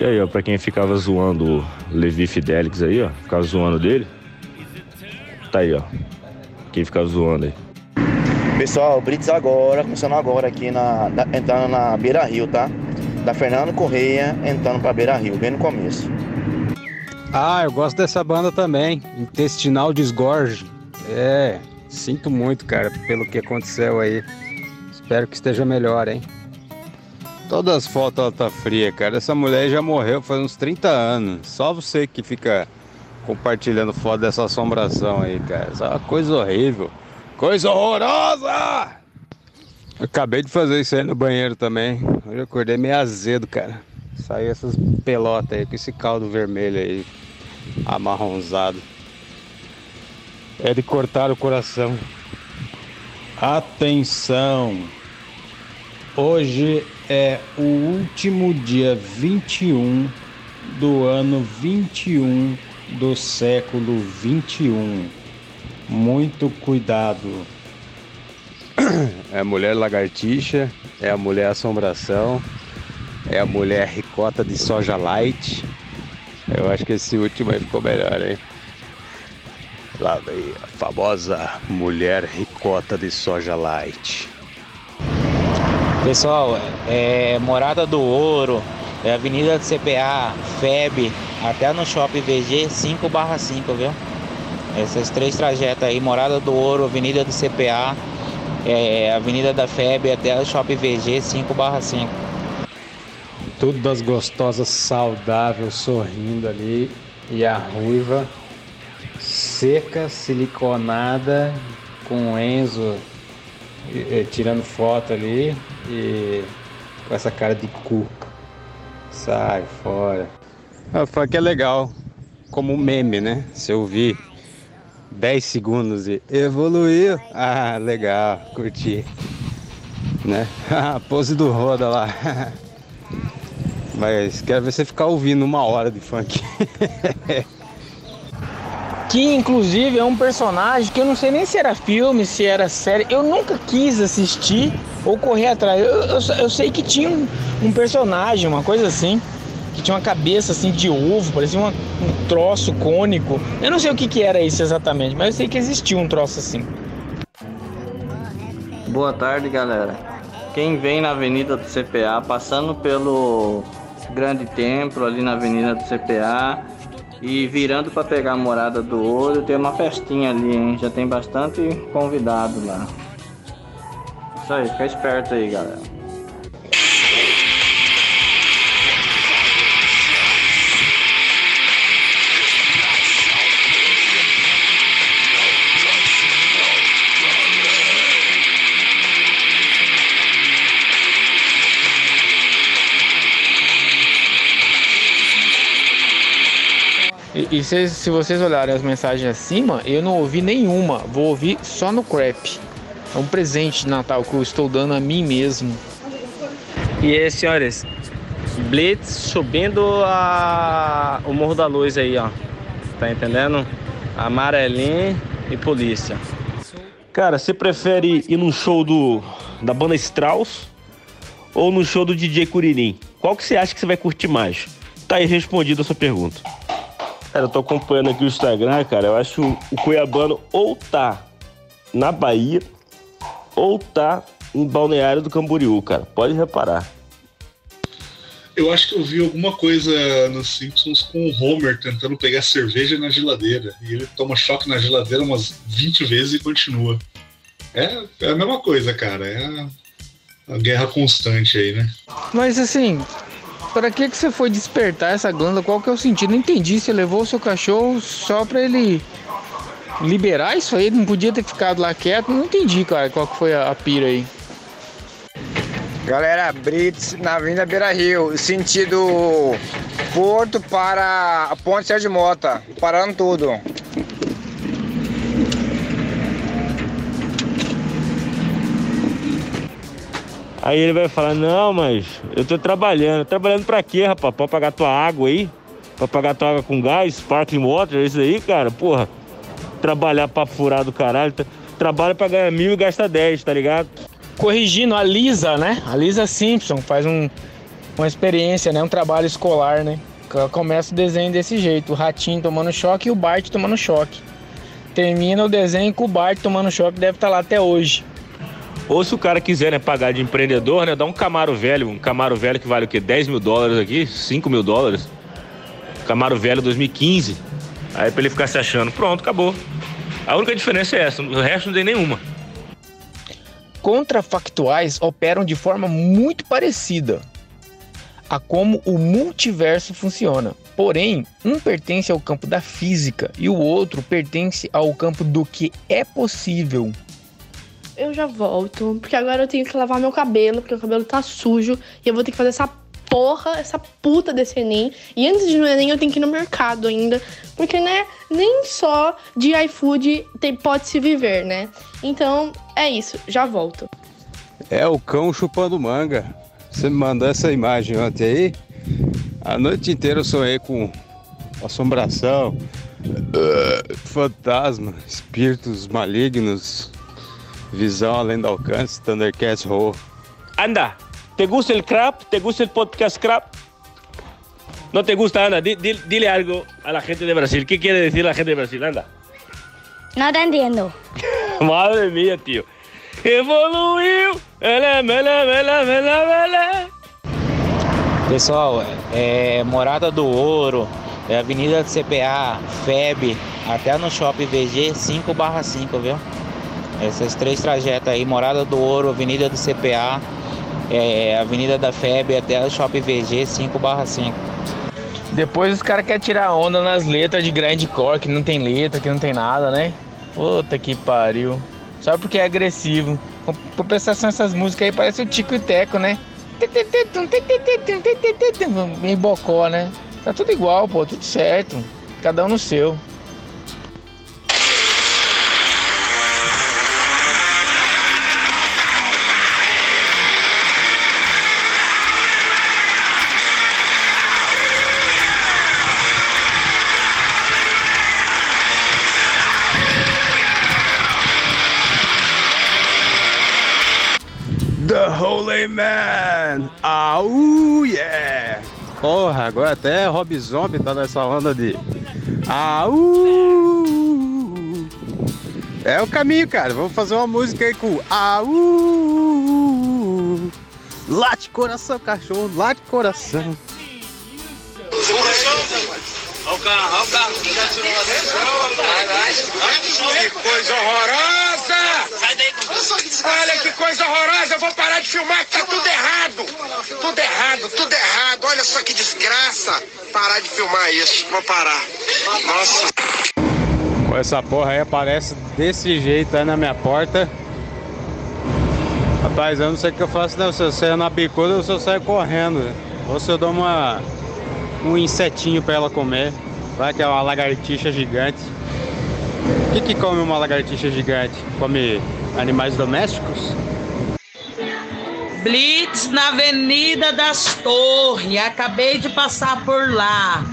E aí, ó, pra quem ficava zoando o Levi Fidelix aí, ó, ficava zoando dele. Tá aí, ó. Quem ficava zoando aí. Pessoal, Brits agora, começando agora aqui na, na- entrando na Beira Rio, tá? Da Fernando Correia entrando pra Beira Rio, bem no começo. Ah, eu gosto dessa banda também. Intestinal Desgorge. É, sinto muito, cara, pelo que aconteceu aí. Espero que esteja melhor, hein? Todas as fotos ela tá fria, cara. Essa mulher já morreu faz uns 30 anos. Só você que fica compartilhando foto dessa assombração aí, cara. Isso é uma coisa horrível. Coisa horrorosa! Acabei de fazer isso aí no banheiro também. Hoje acordei meio azedo, cara. Saiu essas pelotas aí com esse caldo vermelho aí, amarronzado. É de cortar o coração. Atenção! Hoje é o último dia 21 do ano 21 do século 21. Muito cuidado. É a mulher lagartixa, é a mulher assombração, é a mulher ricota de soja light. Eu acho que esse último aí ficou melhor, hein? Lá vem a famosa mulher ricota de soja light. Pessoal, é Morada do Ouro, é Avenida do CPA, FEB, até no Shopping VG 5/5, viu? Esses três trajetos aí, Morada do Ouro, Avenida do CPA, é, Avenida da FEB até o Shopping VG 5/5. Tudo das gostosas saudáveis sorrindo ali e a ruiva seca, siliconada, com o Enzo eh, tirando foto ali e com essa cara de cu. Sai fora. Ah, funk é legal, como meme, né? Se eu vi 10 segundos e evoluiu, ah, legal, curti. Né? (laughs) A pose do Roda lá. (laughs) Mas quero ver você ficar ouvindo uma hora de funk. (laughs) Que inclusive é um personagem que eu não sei nem se era filme, se era série. Eu nunca quis assistir ou correr atrás. Eu, eu, eu sei que tinha um, um, personagem, uma coisa assim, que tinha uma cabeça assim de ovo, parecia uma, um troço cônico. Eu não sei o que, que era isso exatamente, mas eu sei que existia um troço assim. Boa tarde, galera. Quem vem na Avenida do CPA, passando pelo Grande Templo, ali na Avenida do CPA, e virando para pegar a morada do ouro, tem uma festinha ali, hein? Já tem bastante convidado lá. Isso aí, fica esperto aí, galera. E, se, se, vocês olharem as mensagens acima, eu não ouvi nenhuma. Vou ouvir só no crap. É um presente de Natal que eu estou dando a mim mesmo. E aí, senhores, Blitz subindo a... o Morro da Luz aí, ó. Tá entendendo? Amarelinho e polícia. Cara, você prefere ir num show do da banda Strauss ou no show do DJ Curirim? Qual que você acha que você vai curtir mais? Tá aí respondida a sua pergunta. Cara, eu tô acompanhando aqui o Instagram, cara. Eu acho o Cuiabano ou tá na Bahia ou tá em Balneário do Camboriú, cara. Pode reparar. Eu acho que eu vi alguma coisa nos Simpsons com o Homer tentando pegar cerveja na geladeira. E ele toma choque na geladeira umas 20 vezes e continua. É, é a mesma coisa, cara. É a, a guerra constante aí, né? Mas assim, para que que você foi despertar essa glândula? Qual que é o sentido? Não entendi. Você levou o seu cachorro só para ele liberar isso aí? Não podia ter ficado lá quieto? Não entendi, cara, qual que foi a, a pira aí. Galera, Brits na Avenida Beira Rio, sentido Porto para a Ponte Sérgio Mota, parando tudo. Aí ele vai falar, não, mas eu tô trabalhando. Trabalhando pra quê, rapaz? Pra pagar tua água aí? Pra pagar tua água com gás, sparkling water, é isso aí, cara? Porra, trabalhar pra furar do caralho. Trabalha pra ganhar mil e gasta dez, tá ligado? Corrigindo, a Lisa, né? A Lisa Simpson faz um, uma experiência, né? Um trabalho escolar, né? Começa o desenho desse jeito, o ratinho tomando choque e o Bart tomando choque. Termina o desenho com o Bart tomando choque, deve estar tá lá até hoje. Ou se o cara quiser né, pagar de empreendedor, né, dá um Camaro velho, um Camaro velho que vale o quê? 10 mil dólares aqui, 5 mil dólares. Camaro velho 2015. Aí pra ele ficar se achando, pronto, acabou. A única diferença é essa, o resto não tem nenhuma. contrafactuais operam de forma muito parecida a como o multiverso funciona. Porém, um pertence ao campo da física e o outro pertence ao campo do que é possível. Eu já volto, porque agora eu tenho que lavar meu cabelo, porque o cabelo tá sujo e eu vou ter que fazer essa porra, essa puta desse Enem. E antes de no Enem eu tenho que ir no mercado ainda, porque né, nem só de iFood tem, pode se viver, né? Então é isso, já volto. É o cão chupando manga. Você me mandou essa imagem ontem aí. A noite inteira eu sonhei com assombração, (clears throat) fantasma, espíritos malignos, visão além do alcance, Thundercats Roll. Anda, ¿te gusta el crap? ¿Te gusta el podcast crap? ¿No te gusta, Anda? Di- di- dile algo a la gente de Brasil. ¿Qué quiere decir la gente de Brasil? Anda. No te entiendo. (laughs) Madre mía, tío. Evoluiu! Ele, mele, mele, mele, mele. Pessoal, é Morada do Ouro, é Avenida do CPA, FEB, até no Shopping VG 5/5, viu? Esses três trajetos aí, Morada do Ouro, Avenida do CPA, é, Avenida da FEB até o Shopping VG 5/5. Depois os caras querem tirar onda nas letras de grindcore, que não tem letra, que não tem nada, né? Puta que pariu. Só porque é agressivo. Com compensação, essas músicas aí parecem o Tico e Teco, né? Meio bocó, né? Tá tudo igual, pô, tudo certo. Cada um no seu. Man! Au, yeah! Porra, agora até Rob Zombie tá nessa onda de. Au! É o caminho, cara. Vamos fazer uma música aí com Au! Late coração, cachorro, late coração. Olha o carro, olha o carro. Que coisa horrorosa! Olha que coisa horrorosa! Eu vou parar de filmar errado! Tudo errado, tudo errado! Olha só que desgraça! Parar de filmar isso, vou parar. Nossa! Essa porra aí aparece desse jeito aí na minha porta. Rapaz, eu não sei o que eu faço, não. Se eu saio na bicuda ou se eu saio correndo. Ou se eu dou uma, um insetinho pra ela comer. Vai que é uma lagartixa gigante. O que, que come uma lagartixa gigante? Come animais domésticos? Blitz na Avenida das Torres. Acabei de passar por lá.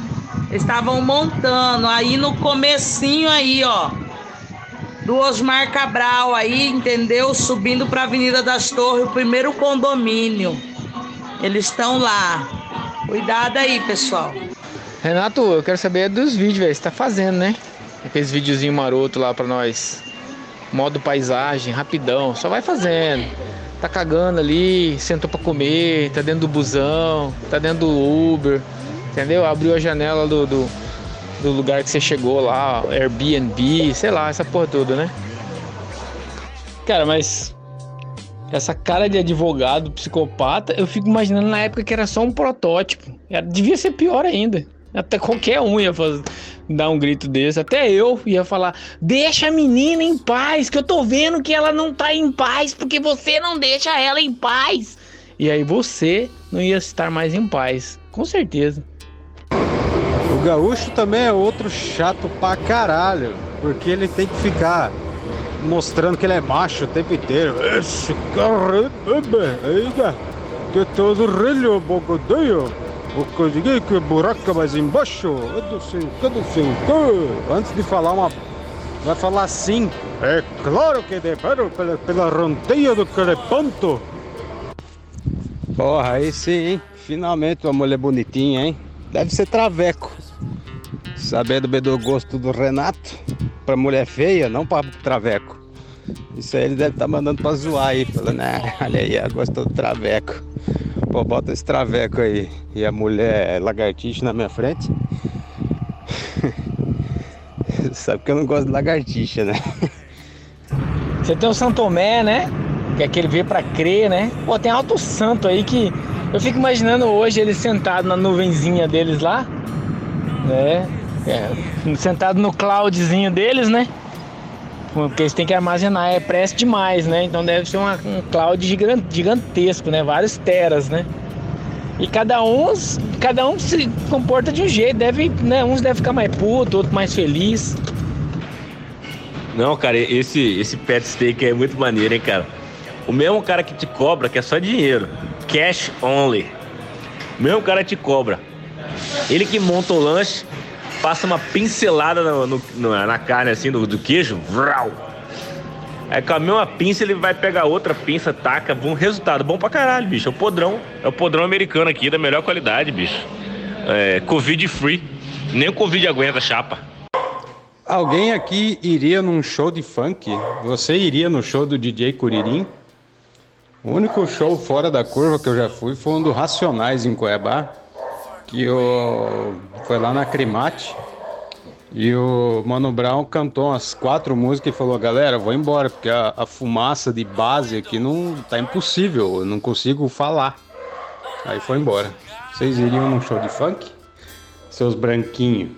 Estavam montando aí no comecinho aí, ó. Do Osmar Cabral aí, entendeu? Subindo para Avenida das Torres, o primeiro condomínio. Eles estão lá. Cuidado aí, pessoal. Renato, eu quero saber dos vídeos, velho. Você tá fazendo, né? Aqueles videozinho maroto lá pra nós. Modo paisagem, rapidão. Só vai fazendo. Tá cagando ali, sentou pra comer, tá dentro do busão, tá dentro do Uber, entendeu? Abriu a janela do, do, do lugar que você chegou lá, Airbnb, sei lá, essa porra toda, né? Cara, mas essa cara de advogado psicopata, eu fico imaginando na época que era só um protótipo. Era, devia ser pior ainda. Até qualquer um ia fazer, dar um grito desse. Até eu ia falar: Deixa a menina em paz, que eu tô vendo que ela não tá em paz, porque você não deixa ela em paz. E aí você não ia estar mais em paz, com certeza. O gaúcho também é outro chato pra caralho. Porque ele tem que ficar mostrando que ele é macho o tempo inteiro. Esse caramba, ainda que todo relho bogodeio. O que digo que buraco mais embaixo. Eu não sei o que, não sei o que. Antes de falar uma. Vai falar assim. É claro que devero pela, pela do crepanto. Porra, aí sim, hein? Finalmente uma mulher bonitinha, hein? Deve ser traveco. Sabendo bem do gosto do Renato, pra mulher feia, não pra traveco. Isso aí ele deve estar mandando pra zoar aí, falando, ah, olha aí, gostou do traveco. Pô, bota esse traveco aí. E a mulher lagartixa na minha frente. (laughs) Sabe que eu não gosto de lagartixa, né? Você tem o Santomé, né? que é aquele ver para crer, né? Pô, tem alto santo aí que eu fico imaginando hoje ele sentado na nuvenzinha deles lá, né? É, sentado no cloudzinho deles, né? Porque eles têm que armazenar, é pressa demais, né? Então deve ser uma, um cloud gigantesco, né? Vários teras, né? E cada um, cada um se comporta de um jeito, deve, né? Uns devem ficar mais puto, outro mais feliz. Não, cara, esse, esse pet steak é muito maneiro, hein, cara. O mesmo cara que te cobra, que é só dinheiro. Cash only. O mesmo cara te cobra. Ele que monta o lanche, passa uma pincelada no, no, na carne assim do, do queijo. Vrau. Aí com a mesma pinça ele vai pegar outra pinça, taca, um resultado bom pra caralho, bicho. É o podrão, é o podrão americano aqui, da melhor qualidade, bicho. É, Covid free. Nem o Covid aguenta, chapa. Alguém aqui iria num show de funk? Você iria no show do DJ Curirim? O único show fora da curva que eu já fui foi um do Racionais em Cuiabá, que eu... foi lá na Crimate. E o Mano Brown cantou umas quatro músicas e falou: Galera, vou embora, porque a, a fumaça de base aqui não tá impossível, eu não consigo falar. Aí foi embora. Vocês iriam num show de funk? Seus branquinhos.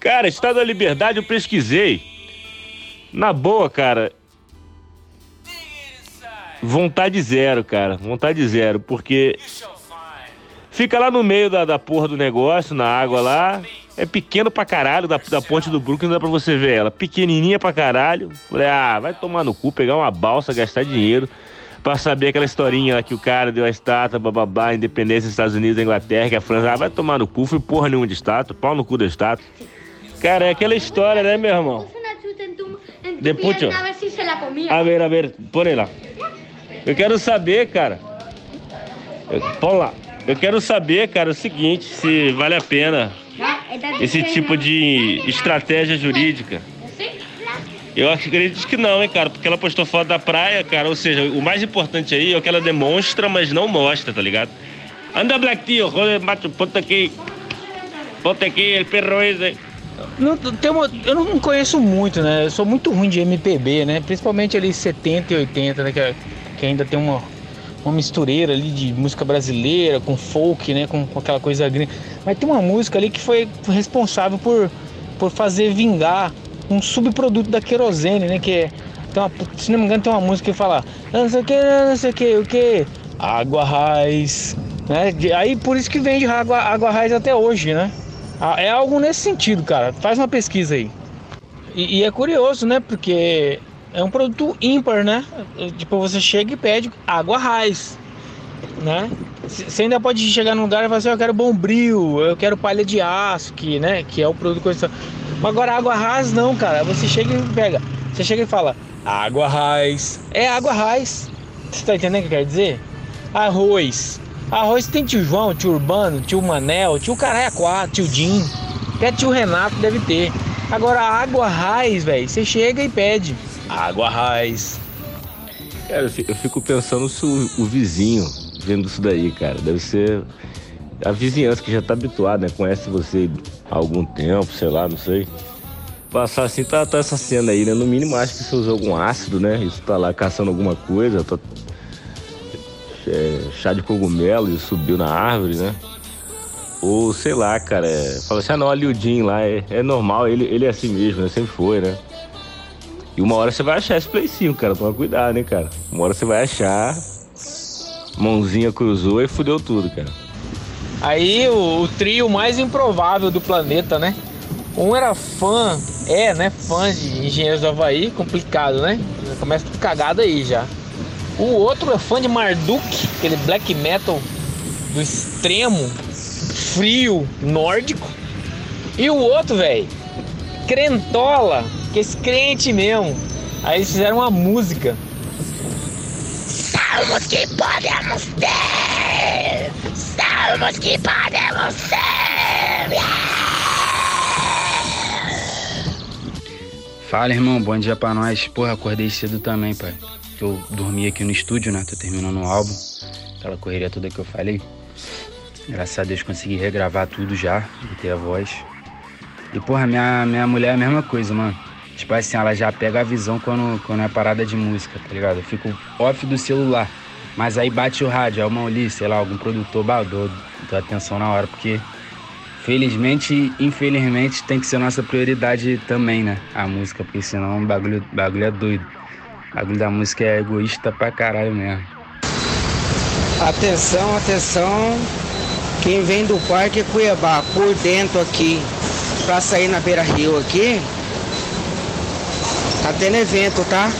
Cara, Estado da Liberdade eu pesquisei. Na boa, cara. Vontade zero, cara. Vontade zero, porque fica lá no meio da, da porra do negócio, na água lá. É pequeno pra caralho, da, da ponte do Brooklyn não dá pra você ver ela. Pequenininha pra caralho. Falei, ah, vai tomar no cu, pegar uma balsa, gastar dinheiro pra saber aquela historinha lá que o cara deu a estátua, bababá, independência dos Estados Unidos, da Inglaterra, que a França, ah, vai tomar no cu, fui porra nenhuma de estátua, pau no cu da estátua. Cara, é aquela história, né, meu irmão? De pucho. A ver, a ver, põe lá. Eu quero saber, cara. Põe lá. Eu quero saber, cara, o seguinte, se vale a pena esse tipo de estratégia jurídica. Eu acredito que não, hein, cara, porque ela postou foto da praia, cara, ou seja, o mais importante aí é o que ela demonstra, mas não mostra, tá ligado? Anda, Black Tio, macho, ponta aqui. Ponta aqui, el perro esse. Não, tem uma, eu não conheço muito, né? Eu sou muito ruim de MPB, né? Principalmente ali 70 e 80, né? Que, que ainda tem uma, uma mistureira ali de música brasileira com folk, né? Com, com aquela coisa gringa. Mas tem uma música ali que foi responsável por, por fazer vingar um subproduto da querosene, né? Que é, uma, se não me engano, tem uma música que fala não sei o que, não sei o que, o que? Água raiz, né? Aí por isso que vende água, água raiz até hoje, né? É algo nesse sentido, cara. Faz uma pesquisa aí. E, e, é curioso, né? Porque é um produto ímpar, né? Tipo, você chega e pede água raiz, né? Você ainda pode chegar num lugar e falar assim, eu quero bombril, eu quero palha de aço, que, né? Que é o produto coisa. Agora água raiz não, cara. Você chega e pega. Você chega e fala, água raiz. É água raiz. Você tá entendendo o que quer dizer? Arroz. Arroz tem tio João, tio Urbano, tio Manel, tio Caralho 4, tio Jim. Até tio Renato deve ter. Agora, água raiz, velho, você chega e pede. Água raiz. Cara, eu fico pensando se o, o, vizinho vendo isso daí, cara. Deve ser a vizinhança que já tá habituada, né? Conhece você há algum tempo, sei lá, não sei. Passar assim, tá, tá essa cena aí, né? No mínimo, acho que você usou algum ácido, né? Isso tá lá caçando alguma coisa, tá é, chá de cogumelo e subiu na árvore, né? Ou sei lá, cara, é, fala assim, ah não, ali o Jim lá, é, é normal, ele, ele é assim mesmo, né? Sempre foi, né? E uma hora você vai achar esse Play 5, cara, toma cuidado, né, cara? Uma hora você vai achar, mãozinha cruzou e fudeu tudo, cara. Aí o, o trio mais improvável do planeta, né? Um era fã, é, né? Fã de Engenheiros do Havaí, complicado, né? Começa tudo cagado aí já. O outro é fã de Marduk, aquele black metal do extremo, frio, nórdico. E o outro, velho, crentola, que esse crente mesmo. Aí eles fizeram uma música. Salmos que podemos ter! Salmos que podemos ter! Fala, irmão. Bom dia pra nós. Porra, acordei cedo também, pai que eu dormi aqui no estúdio, né? Tô terminando o álbum, aquela correria toda que eu falei. Graças a Deus consegui regravar tudo já, ter a voz. E porra, minha, minha mulher é a mesma coisa, mano. Tipo assim, ela já pega a visão quando, quando é parada de música, tá ligado? Eu fico off do celular. Mas aí bate o rádio, é uma Ulisses, sei lá, algum produtor, bah, dou, atenção na hora, porque felizmente infelizmente tem que ser nossa prioridade também, né? A música, porque senão o bagulho, bagulho é doido. O bagulho da música é egoísta pra caralho mesmo. Atenção, atenção. Quem vem do Parque Cuiabá por dentro aqui, pra sair na beira rio aqui, tá tendo evento, tá?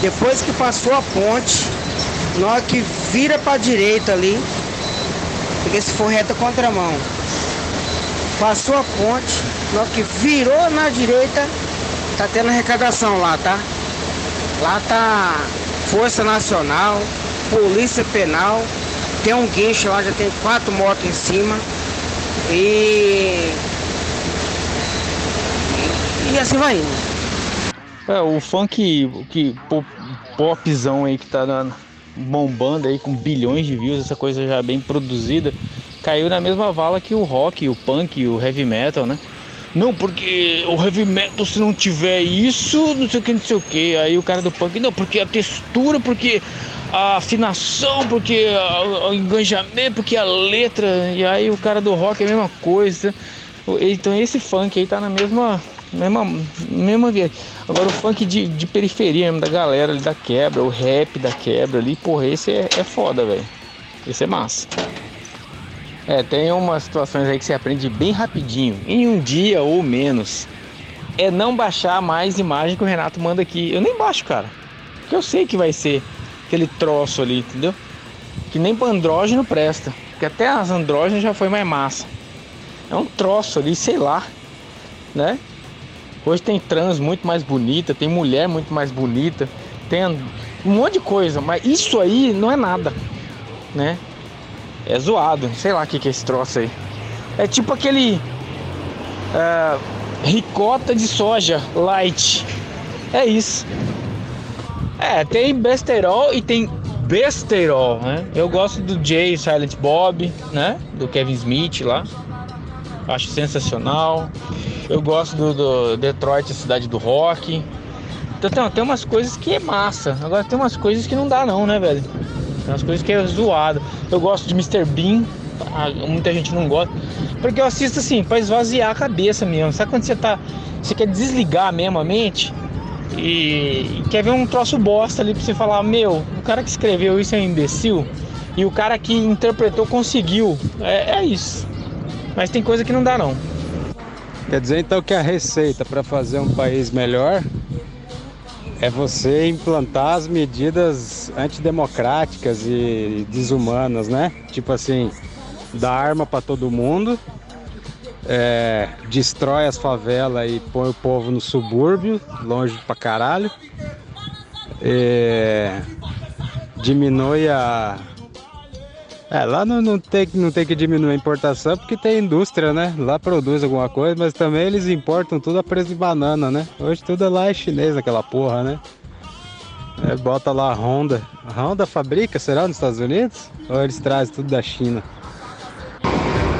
Depois que passou a ponte, na hora que vira pra direita ali, porque se for reta contramão, passou a ponte, na hora que virou na direita, tá tendo arrecadação lá, tá? Lá tá Força Nacional, Polícia Penal, tem um guincho lá, já tem quatro motos em cima. E. E assim vai indo. É, o funk que pop, popzão aí que tá na- bombando aí com bilhões de views, essa coisa já bem produzida, caiu na mesma vala que o rock, o punk, o heavy metal, né? Não, porque o heavy metal, se não tiver isso, não sei o que, não sei o que. Aí o cara do punk, não, porque a textura, porque a afinação, porque o engajamento, porque a letra. E aí o cara do rock é a mesma coisa. Então esse funk aí tá na mesma. Mesma, mesma via. Agora o funk de, de periferia mesmo, da galera ali da quebra, o rap da quebra ali, porra, esse é, é foda, velho. Esse é massa. É, tem umas situações aí que você aprende bem rapidinho, em um dia ou menos. É não baixar mais imagem que o Renato manda aqui. Eu nem baixo, cara. Porque eu sei que vai ser aquele troço ali, entendeu? Que nem pra andrógeno presta. Porque até as andrógenas já foi mais massa. É um troço ali, sei lá, né? Hoje tem trans muito mais bonita, tem mulher muito mais bonita, tem um monte de coisa, mas isso aí não é nada, né? É zoado, sei lá o que, que é esse troço aí. É tipo aquele ah, ricota de soja light. É isso. É, tem besterol e tem besterol, né? Eu gosto do Jay Silent Bob, né? Do Kevin Smith lá. Acho sensacional. Eu gosto do, do Detroit, a cidade do rock. Então tem, tem umas coisas que é massa. Agora tem umas coisas que não dá não, né, velho? Tem umas coisas que é zoado. Eu gosto de Mr. Bean. ah, Muita gente não gosta. Porque eu assisto assim, pra esvaziar a cabeça mesmo. Sabe quando você tá. Você quer desligar mesmo a mente? E quer ver um troço bosta ali pra você falar, meu, o cara que escreveu isso é um imbecil. E o cara que interpretou conseguiu. É, é isso. Mas tem coisa que não dá não. Quer dizer então que a receita para fazer um país melhor é você implantar as medidas antidemocráticas e desumanas, né? Tipo assim, dar arma para todo mundo, é, destrói as favelas e põe o povo no subúrbio, longe pra caralho, é, diminui a. É, lá não, não, tem, não tem que diminuir a importação porque tem indústria, né? Lá produz alguma coisa, mas também eles importam tudo a preço de banana, né? Hoje tudo lá é chinês, aquela porra, né? É, bota lá a Honda. A Honda fabrica, será, nos Estados Unidos? Ou eles trazem tudo da China?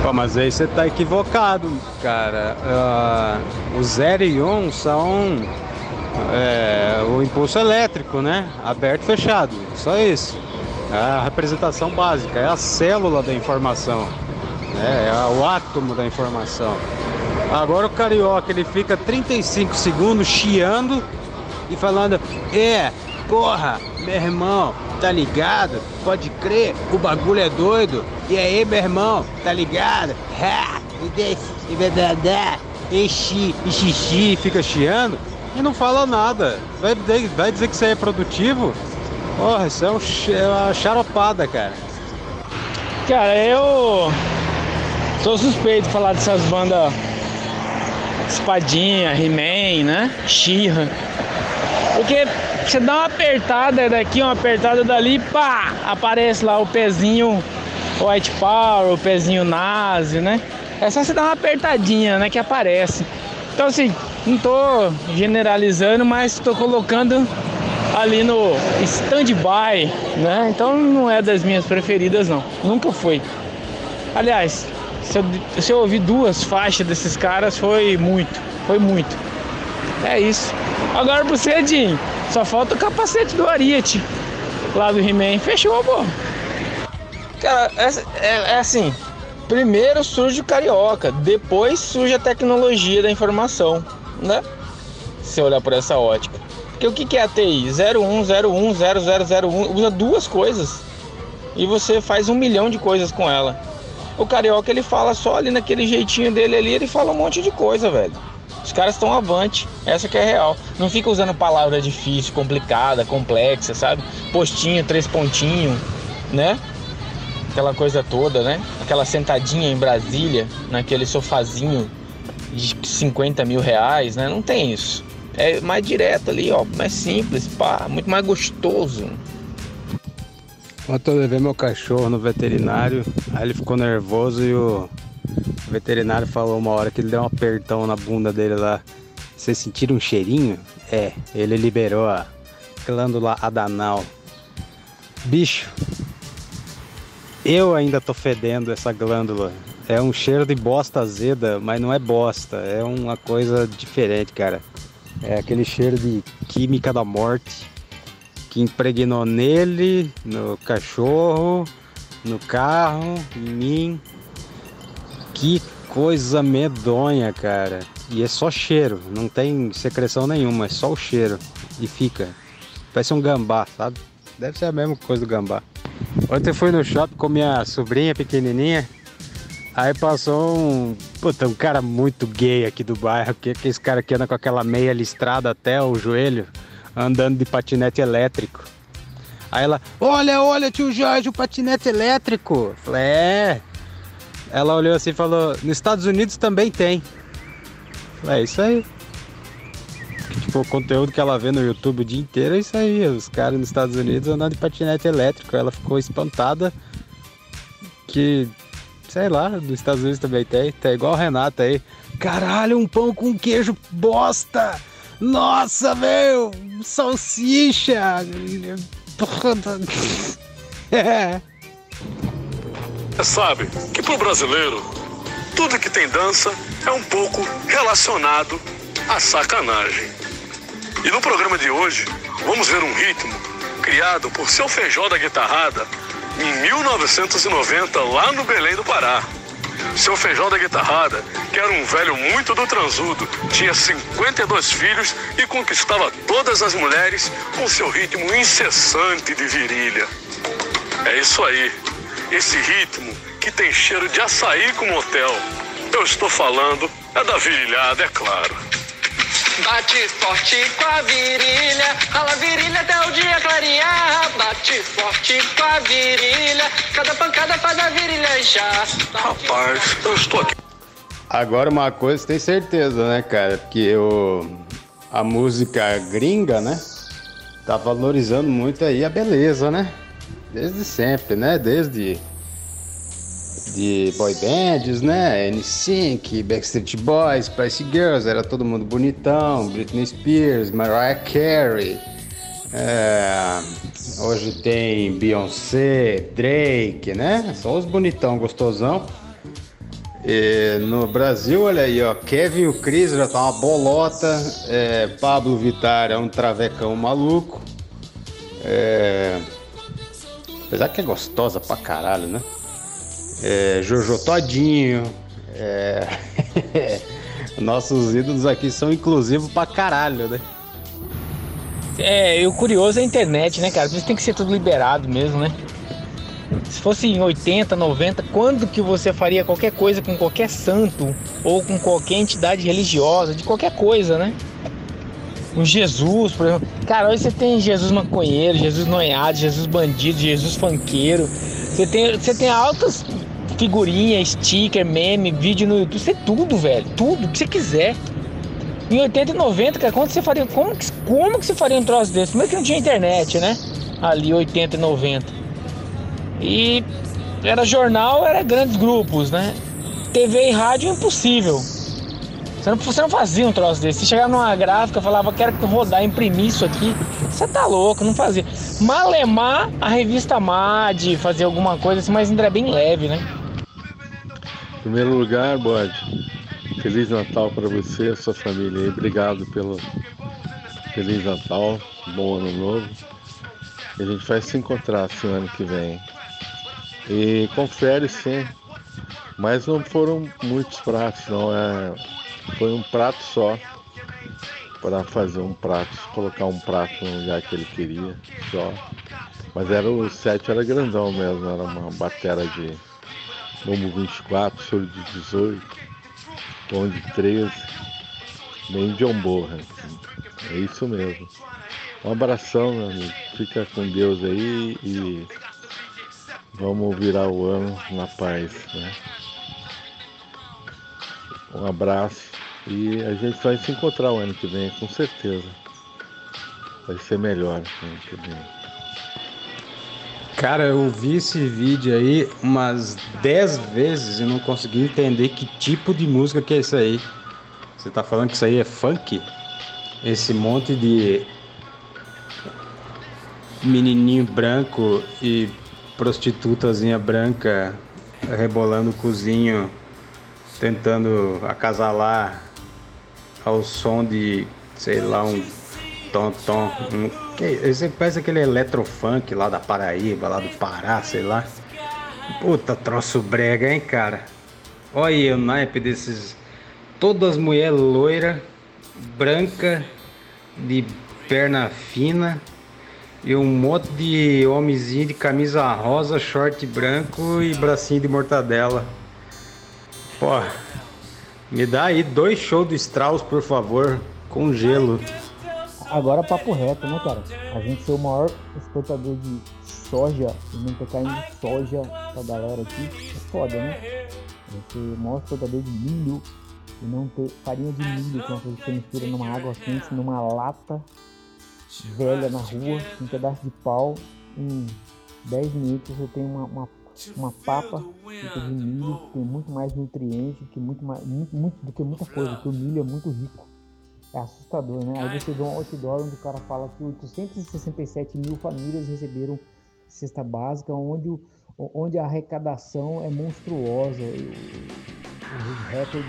Pô, mas aí você tá equivocado, cara. Ah, o 0 e 1 um são é, o impulso elétrico, né? Aberto e fechado. Só isso. É a representação básica, é a célula da informação. né? É o átomo da informação. Agora o carioca ele fica 35 segundos chiando e falando: É, porra, meu irmão, tá ligado? Pode crer, o bagulho é doido. E aí, meu irmão, tá ligado? Ha, e desse, e bedadá, e e xixi, fica chiando e não fala nada. Vai, vai dizer que aí é produtivo? Porra, isso é, um, é uma charopada, cara. Cara, eu sou suspeito de falar dessas bandas Espadinha, He-Man, né? She-Ra. Porque você dá uma apertada daqui, uma apertada dali, pá! Aparece lá o pezinho White Power, o pezinho Nazi, né? É só você dar uma apertadinha, né? Que aparece. Então assim, não tô generalizando, mas tô colocando ali no stand-by, né? Então não é das minhas preferidas não. Nunca foi. Aliás, se eu, se eu ouvir duas faixas desses caras foi muito, foi muito. É isso. Agora pro Cedinho, só falta o capacete do Ariete, lá do He-Man. Fechou, pô. Cara, é, é, é assim, primeiro surge o carioca, depois surge a tecnologia da informação, né? Se olhar por essa ótica. Porque o que é a TI? 0101 0001 usa duas coisas e você faz um milhão de coisas com ela. O carioca ele fala só ali naquele jeitinho dele ali, ele fala um monte de coisa, velho. Os caras estão avante, essa que é real. Não fica usando palavra difícil, complicada, complexa, sabe? Postinho, três pontinhos, né? Aquela coisa toda, né? Aquela sentadinha em Brasília, naquele sofazinho de 50 mil reais, né? Não tem isso. É mais direto ali, ó, mais simples, pá, muito mais gostoso. Ontem eu levei meu cachorro no veterinário, aí ele ficou nervoso e o veterinário falou uma hora que ele deu um apertão na bunda dele lá. Vocês sentiram um cheirinho? É, ele liberou a glândula adanal. Bicho, eu ainda tô fedendo essa glândula. É um cheiro de bosta azeda, mas não é bosta, é uma coisa diferente, cara. É aquele cheiro de química da morte que impregnou nele, no cachorro, no carro, em mim. Que coisa medonha, cara. E é só cheiro, não tem secreção nenhuma, é só o cheiro. E fica. Parece um gambá, sabe? Deve ser a mesma coisa do gambá. Ontem fui no shopping com minha sobrinha pequenininha. Aí passou um, puta, um cara muito gay aqui do bairro, que, que esse cara que anda com aquela meia listrada até o joelho, andando de patinete elétrico. Aí ela, olha, olha, tio Jorge, o patinete elétrico. Falei, é. Ela olhou assim e falou, nos Estados Unidos também tem. Falei, é isso aí. Tipo, o conteúdo que ela vê no YouTube o dia inteiro é isso aí. Os caras nos Estados Unidos andando de patinete elétrico. Ela ficou espantada que sei lá, nos Estados Unidos também tem, tá igual o Renato aí. Caralho, um pão com queijo bosta! Nossa, meu! Salsicha! (laughs) é. Sabe que pro brasileiro, tudo que tem dança é um pouco relacionado à sacanagem. E no programa de hoje, vamos ver um ritmo criado por seu feijó da guitarrada em 1990, lá no Belém do Pará. Seu feijão da guitarrada, que era um velho muito do transudo, tinha 52 filhos e conquistava todas as mulheres com seu ritmo incessante de virilha. É isso aí, esse ritmo que tem cheiro de açaí com motel. Eu estou falando é da virilhada, é claro. Bate forte com a virilha, rala a virilha até o dia clarear. Bate forte com a virilha, cada pancada faz a virilha já. Rapaz, eu estou aqui. Agora uma coisa tem certeza, né, cara? Porque o, a música gringa, né? Tá valorizando muito aí a beleza, né? Desde sempre, né? Desde de boy bands, né? NSYNC, Backstreet Boys, Spice Girls, era todo mundo bonitão, Britney Spears, Mariah Carey. É, hoje tem Beyoncé, Drake, né? Só os bonitão, gostosão. E no Brasil, olha aí, ó, Kevin e o Chris já tá uma bolota, é, Pablo Vittar é um travecão maluco. É, apesar que é gostosa pra caralho, né? É, Jojo Todinho. É... (laughs) Nossos ídolos aqui são inclusivos pra caralho, né? É, e o curioso é a internet, né, cara? Isso tem que ser tudo liberado mesmo, né? Se fosse em 80, 90, quando que você faria qualquer coisa com qualquer santo ou com qualquer entidade religiosa, de qualquer coisa, né? Com Jesus, por exemplo. Cara, hoje você tem Jesus maconheiro, Jesus noiado, Jesus bandido, Jesus fanqueiro. Você tem, você tem altas figurinha, sticker, meme, vídeo no YouTube, é tudo, velho. Tudo que você quiser. Em 80 e 90, cara, quando você faria. Como que, como que você faria um troço desse? Primeiro que não tinha internet, né? Ali, 80 e 90. E era jornal, era grandes grupos, né? TV e rádio impossível. Você não, você não fazia um troço desse. Você chegava numa gráfica, falava, quero rodar, imprimir isso aqui. Você tá louco, não fazia. Malemar a revista MAD, fazer alguma coisa assim, mas ainda era bem leve, né? Em primeiro lugar, Bode, Feliz Natal para você e sua família. E obrigado pelo, Feliz Natal, bom ano novo. A gente vai se encontrar assim ano que vem. E confere sim. Mas não foram muitos pratos, não. É, foi um prato só. Para fazer um prato, colocar um prato no lugar que ele queria, só. Mas era o set era grandão mesmo, era uma batera de bombo 24, soro de 18, tom de 13, bem John Borra. É isso mesmo. Um abração, meu amigo. Fica com Deus aí e vamos virar o ano na paz, né? Um abraço e a gente vai se encontrar o ano que vem, com certeza. Vai ser melhor o ano que vem. Cara, eu vi esse vídeo aí umas 10 vezes e não consegui entender que tipo de música que é isso aí. Você tá falando que isso aí é funk? Esse monte de menininho branco e prostitutazinha branca rebolando o cozinho, tentando acasalar ao som de, sei lá, um tom-tom. Um, esse parece aquele eletrofunk lá da Paraíba, lá do Pará, sei lá. Puta troço brega, hein, cara? Olha aí o naipe desses. Todas as mulheres loiras, branca, de perna fina e um monte de homenzinho de camisa rosa, short branco e bracinho de mortadela. Pô, me dá aí dois shows do Strauss, por favor, com gelo. Agora papo reto, né, cara? A gente ser o maior exportador de soja e não carne de soja pra galera aqui é foda, né? A gente ser o maior exportador de milho e não ter farinha de milho, que é uma coisa que você mistura numa água quente, numa lata velha na rua, um pedaço de pau, em 10 minutos eu tenho uma, uma, uma papa de milho, que tem muito mais nutrientes que muito mais, muito, muito, do que muita coisa, porque o milho é muito rico. É assustador, né? Aí você vê um outdoor onde o cara fala que 867 mil famílias receberam cesta básica, onde, onde a arrecadação é monstruosa. Os recordes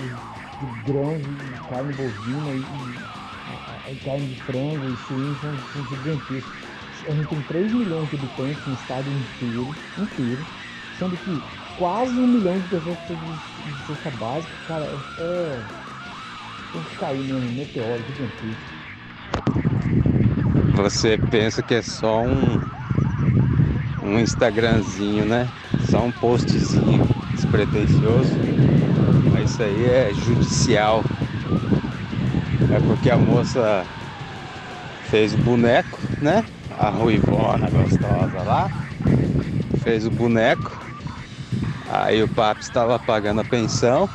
de grãos de carne bovina e, e, e carne de frango e suíno são, são gigantescos. A gente tem 3 milhões de habitantes no estado inteiro, inteiro, sendo que quase um milhão de pessoas precisam de, de cesta básica. Cara, é, tem que cair mesmo, meteoro gigantesco. Você pensa que é só um, um Instagramzinho, né? Só um postzinho despretensioso. Mas isso aí é judicial. É porque a moça fez o boneco, né? A ruivona gostosa lá. Fez o boneco. Aí o papo estava pagando a pensão.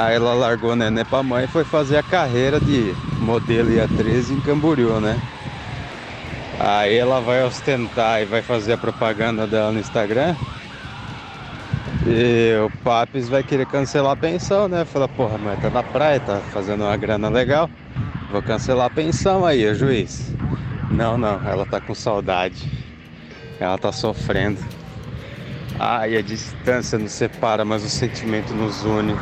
Aí ela largou o neném pra mãe e foi fazer a carreira de modelo e atriz em Camboriú, né? Aí ela vai ostentar e vai fazer a propaganda dela no Instagram. E o Papis vai querer cancelar a pensão, né? Fala, porra, mas tá na praia, tá fazendo uma grana legal. Vou cancelar a pensão aí, juiz. Não, não, ela tá com saudade. Ela tá sofrendo. Ai, a distância nos separa, mas o sentimento nos une.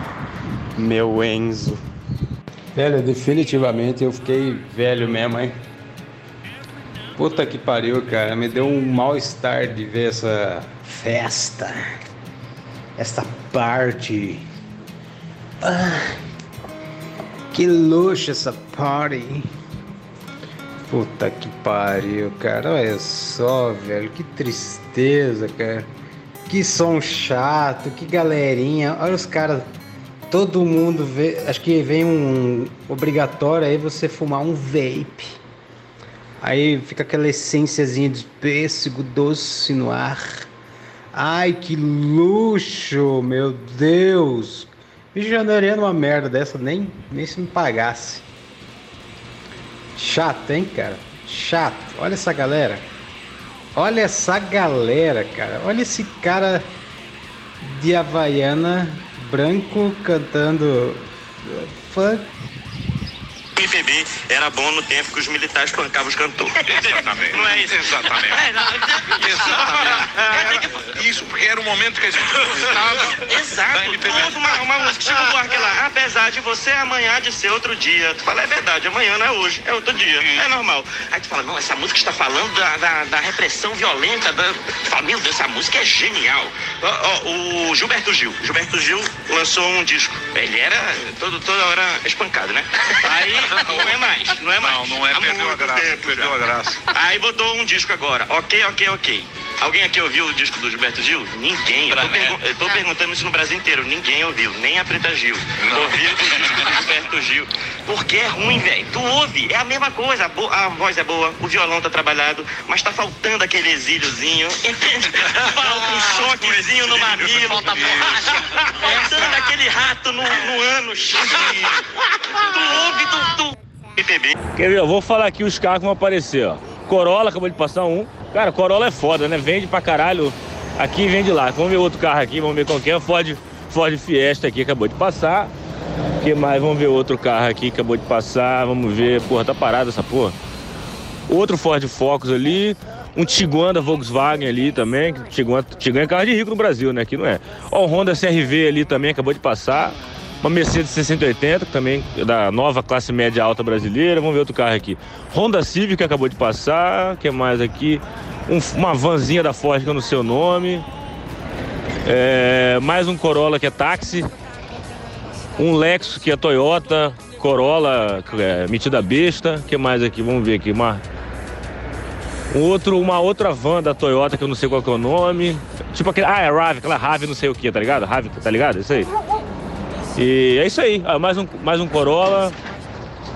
Meu Enzo. Velho, definitivamente eu fiquei velho mesmo, hein? Puta que pariu, cara. Me deu um mal-estar de ver essa festa. Essa parte. Ah, que luxo essa party. Puta que pariu, cara. Olha só, velho. Que tristeza, cara. Que som chato, que galerinha. Olha os caras todo mundo vê, acho que vem um obrigatório aí você fumar um vape. Aí fica aquela essênciazinha de pêssego doce no ar. Ai, que luxo, meu Deus. Rio de Janeiro é uma merda dessa, nem, nem se me pagasse. Chato, hein, cara? Chato. Olha essa galera. Olha essa galera, cara. Olha esse cara de Havaiana branco cantando. MPB era bom no tempo que os militares pancavam os cantores. Exatamente. Não é isso? Exatamente. É, Exatamente. Isso, porque era o momento que a gente gostava Exato. da MPB. Tu ouve uma, uma música, Chico Buarque lá, apesar de você amanhã de ser outro dia. Tu fala, é verdade, amanhã não é hoje, é outro dia, é normal. Aí tu fala, não, essa música está falando da, da, da repressão violenta, da... Tu fala, meu Deus, essa música é genial. Ó, ó, o Gilberto Gil, Gilberto Gil lançou um disco. Ele era todo, toda hora espancado, né? Aí não é mais, não é mais. Não, não é, Há perdeu a graça, perdeu a graça. Aí botou um disco agora. Ok, ok, ok. Alguém aqui ouviu o disco do Gilberto Gil? Ninguém. Eu tô, pergu- eu tô perguntando isso no Brasil inteiro. Ninguém ouviu, nem a Preta Gil. Ouviu o disco do Gilberto Gil. Porque é ruim, velho. Tu ouve, é a mesma coisa. A, a voz é boa, o violão tá trabalhado, mas tá faltando aquele exíliozinho. (laughs) Falta um choquezinho no mamilo. Falta borracha. Faltando aquele rato no, no ânus. Tu ouve, tu... tu... MPB. Quer ver? Eu vou falar aqui os carros que vão aparecer, ó. Corolla acabou de passar um. Cara, Corolla é foda, né? Vende pra caralho aqui e vende lá. Vamos ver outro carro aqui, vamos ver qual que é. Ford, Ford Fiesta aqui acabou de passar. O que mais? Vamos ver outro carro aqui acabou de passar. Vamos ver. Porra, tá parado essa porra. Outro Ford Focus ali. Um Tiguan da Volkswagen ali também. Tiguan, Tiguan é carro de rico no Brasil, né? Aqui não é. Ó, o Honda CRV ali também acabou de passar. Uma Mercedes 680, que também é da nova classe média alta brasileira. Vamos ver outro carro aqui. Honda Civic que acabou de passar. Que mais aqui? Um- uma vanzinha da Ford que eu não sei o nome. É, mais um Corolla que é táxi. Um Lexus que é Toyota. Corolla é, metida besta. Que mais aqui? Vamos ver aqui. Uma, um outro, uma outra van da Toyota que eu não sei qual é o nome. Tipo aquele. Ah, é Rave, aquela Rave não sei o que, tá ligado? Rave, tá ligado? Isso aí. E é isso aí. Ah, mais, um, mais um Corolla.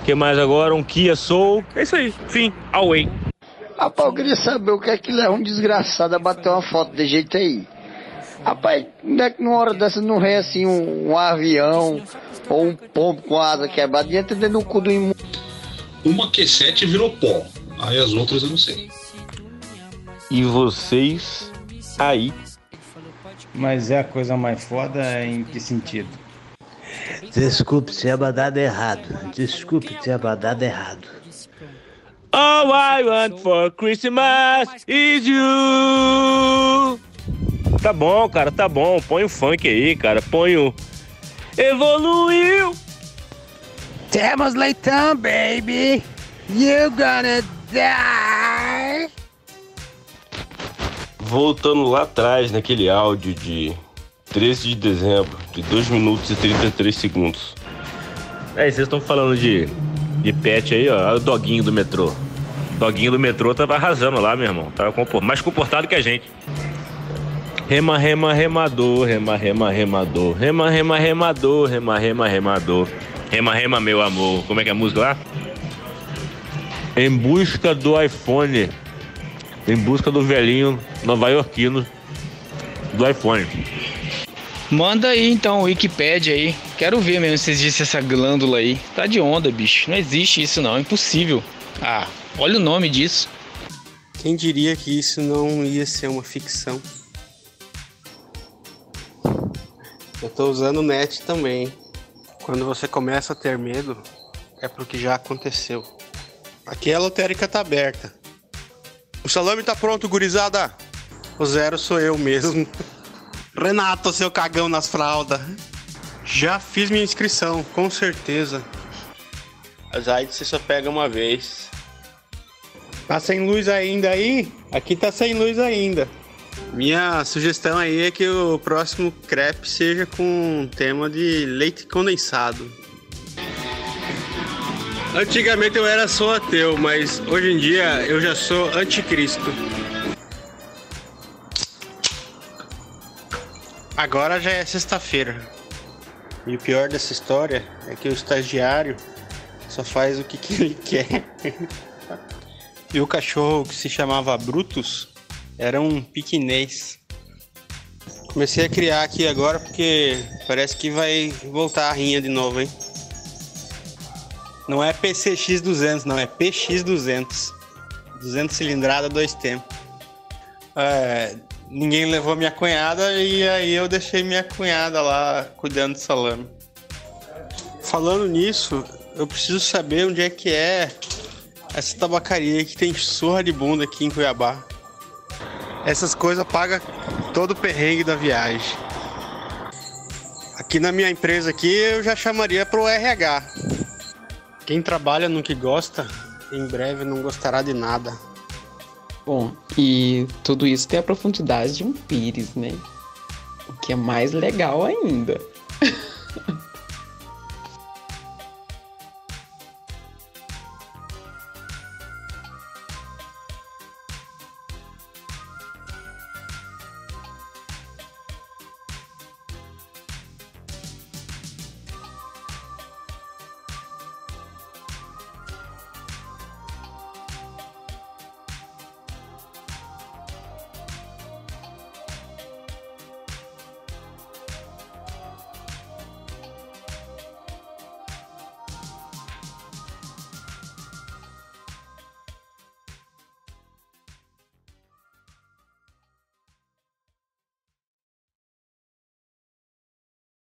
O que mais agora? Um Kia Soul. É isso aí. Fim. Away. Rapaz, eu queria saber o que é que leva um desgraçado a bater uma foto de jeito aí. Rapaz, onde é que numa hora dessa não vem assim um, um avião ou um pombo com asa quebrada e entra dentro do cu do imundo? Uma Q7 virou pó. Aí as outras eu não sei. E vocês aí? Mas é a coisa mais foda em que sentido? Desculpe se é mandado errado. Desculpe se é mandado errado. All I want for Christmas is you. Tá bom, cara, tá bom. Põe o funk aí, cara. Põe o. Evoluiu! Temos leitão, baby. You gonna die. Voltando lá atrás naquele áudio de 13 de dezembro, de 2 minutos e 33 segundos. É, vocês estão falando de, de pet aí, ó. O doguinho do metrô. O doguinho do metrô tava arrasando lá, meu irmão. Tava mais comportado que a gente. Rema, rema, remador, rema, rema, remador. Rema, rema, remador, rema, rema, remador. Rema, rema, meu amor. Como é que é a música lá? Em busca do iPhone. Em busca do velhinho nova-iorquino do iPhone. Manda aí então o Wikipedia aí. Quero ver mesmo se existe essa glândula aí. Tá de onda, bicho. Não existe isso não, é impossível. Ah, olha o nome disso. Quem diria que isso não ia ser uma ficção? Eu tô usando o net também. Quando você começa a ter medo, é porque já aconteceu. Aqui a lotérica tá aberta. O salame tá pronto, gurizada. O zero sou eu mesmo. (laughs) Renato, seu cagão nas fraldas. Já fiz minha inscrição, com certeza. As AIDS você só pega uma vez. Tá sem luz ainda aí? Aqui tá sem luz ainda. Minha sugestão aí é que o próximo crepe seja com tema de leite condensado. Antigamente eu era só ateu, mas hoje em dia eu já sou anticristo. Agora já é sexta-feira. E o pior dessa história é que o estagiário só faz o que, que ele (laughs) quer. e o cachorro que se chamava Brutus era um piquinês. Comecei a criar aqui agora porque parece que vai voltar a rinha de novo, hein? Não é PCX 200, não, é PX 200. 200 cilindrada, dois tempos. É, ninguém levou minha cunhada e aí eu deixei minha cunhada lá cuidando do salame. Falando nisso, eu preciso saber onde é que é essa tabacaria que tem surra de bunda aqui em Cuiabá. Essas coisas pagam todo o perrengue da viagem. Aqui na minha empresa aqui eu já chamaria pro RH. Quem trabalha no que gosta, em breve não gostará de nada. Bom, e tudo isso tem a profundidade de um pires, né? O que é mais legal ainda.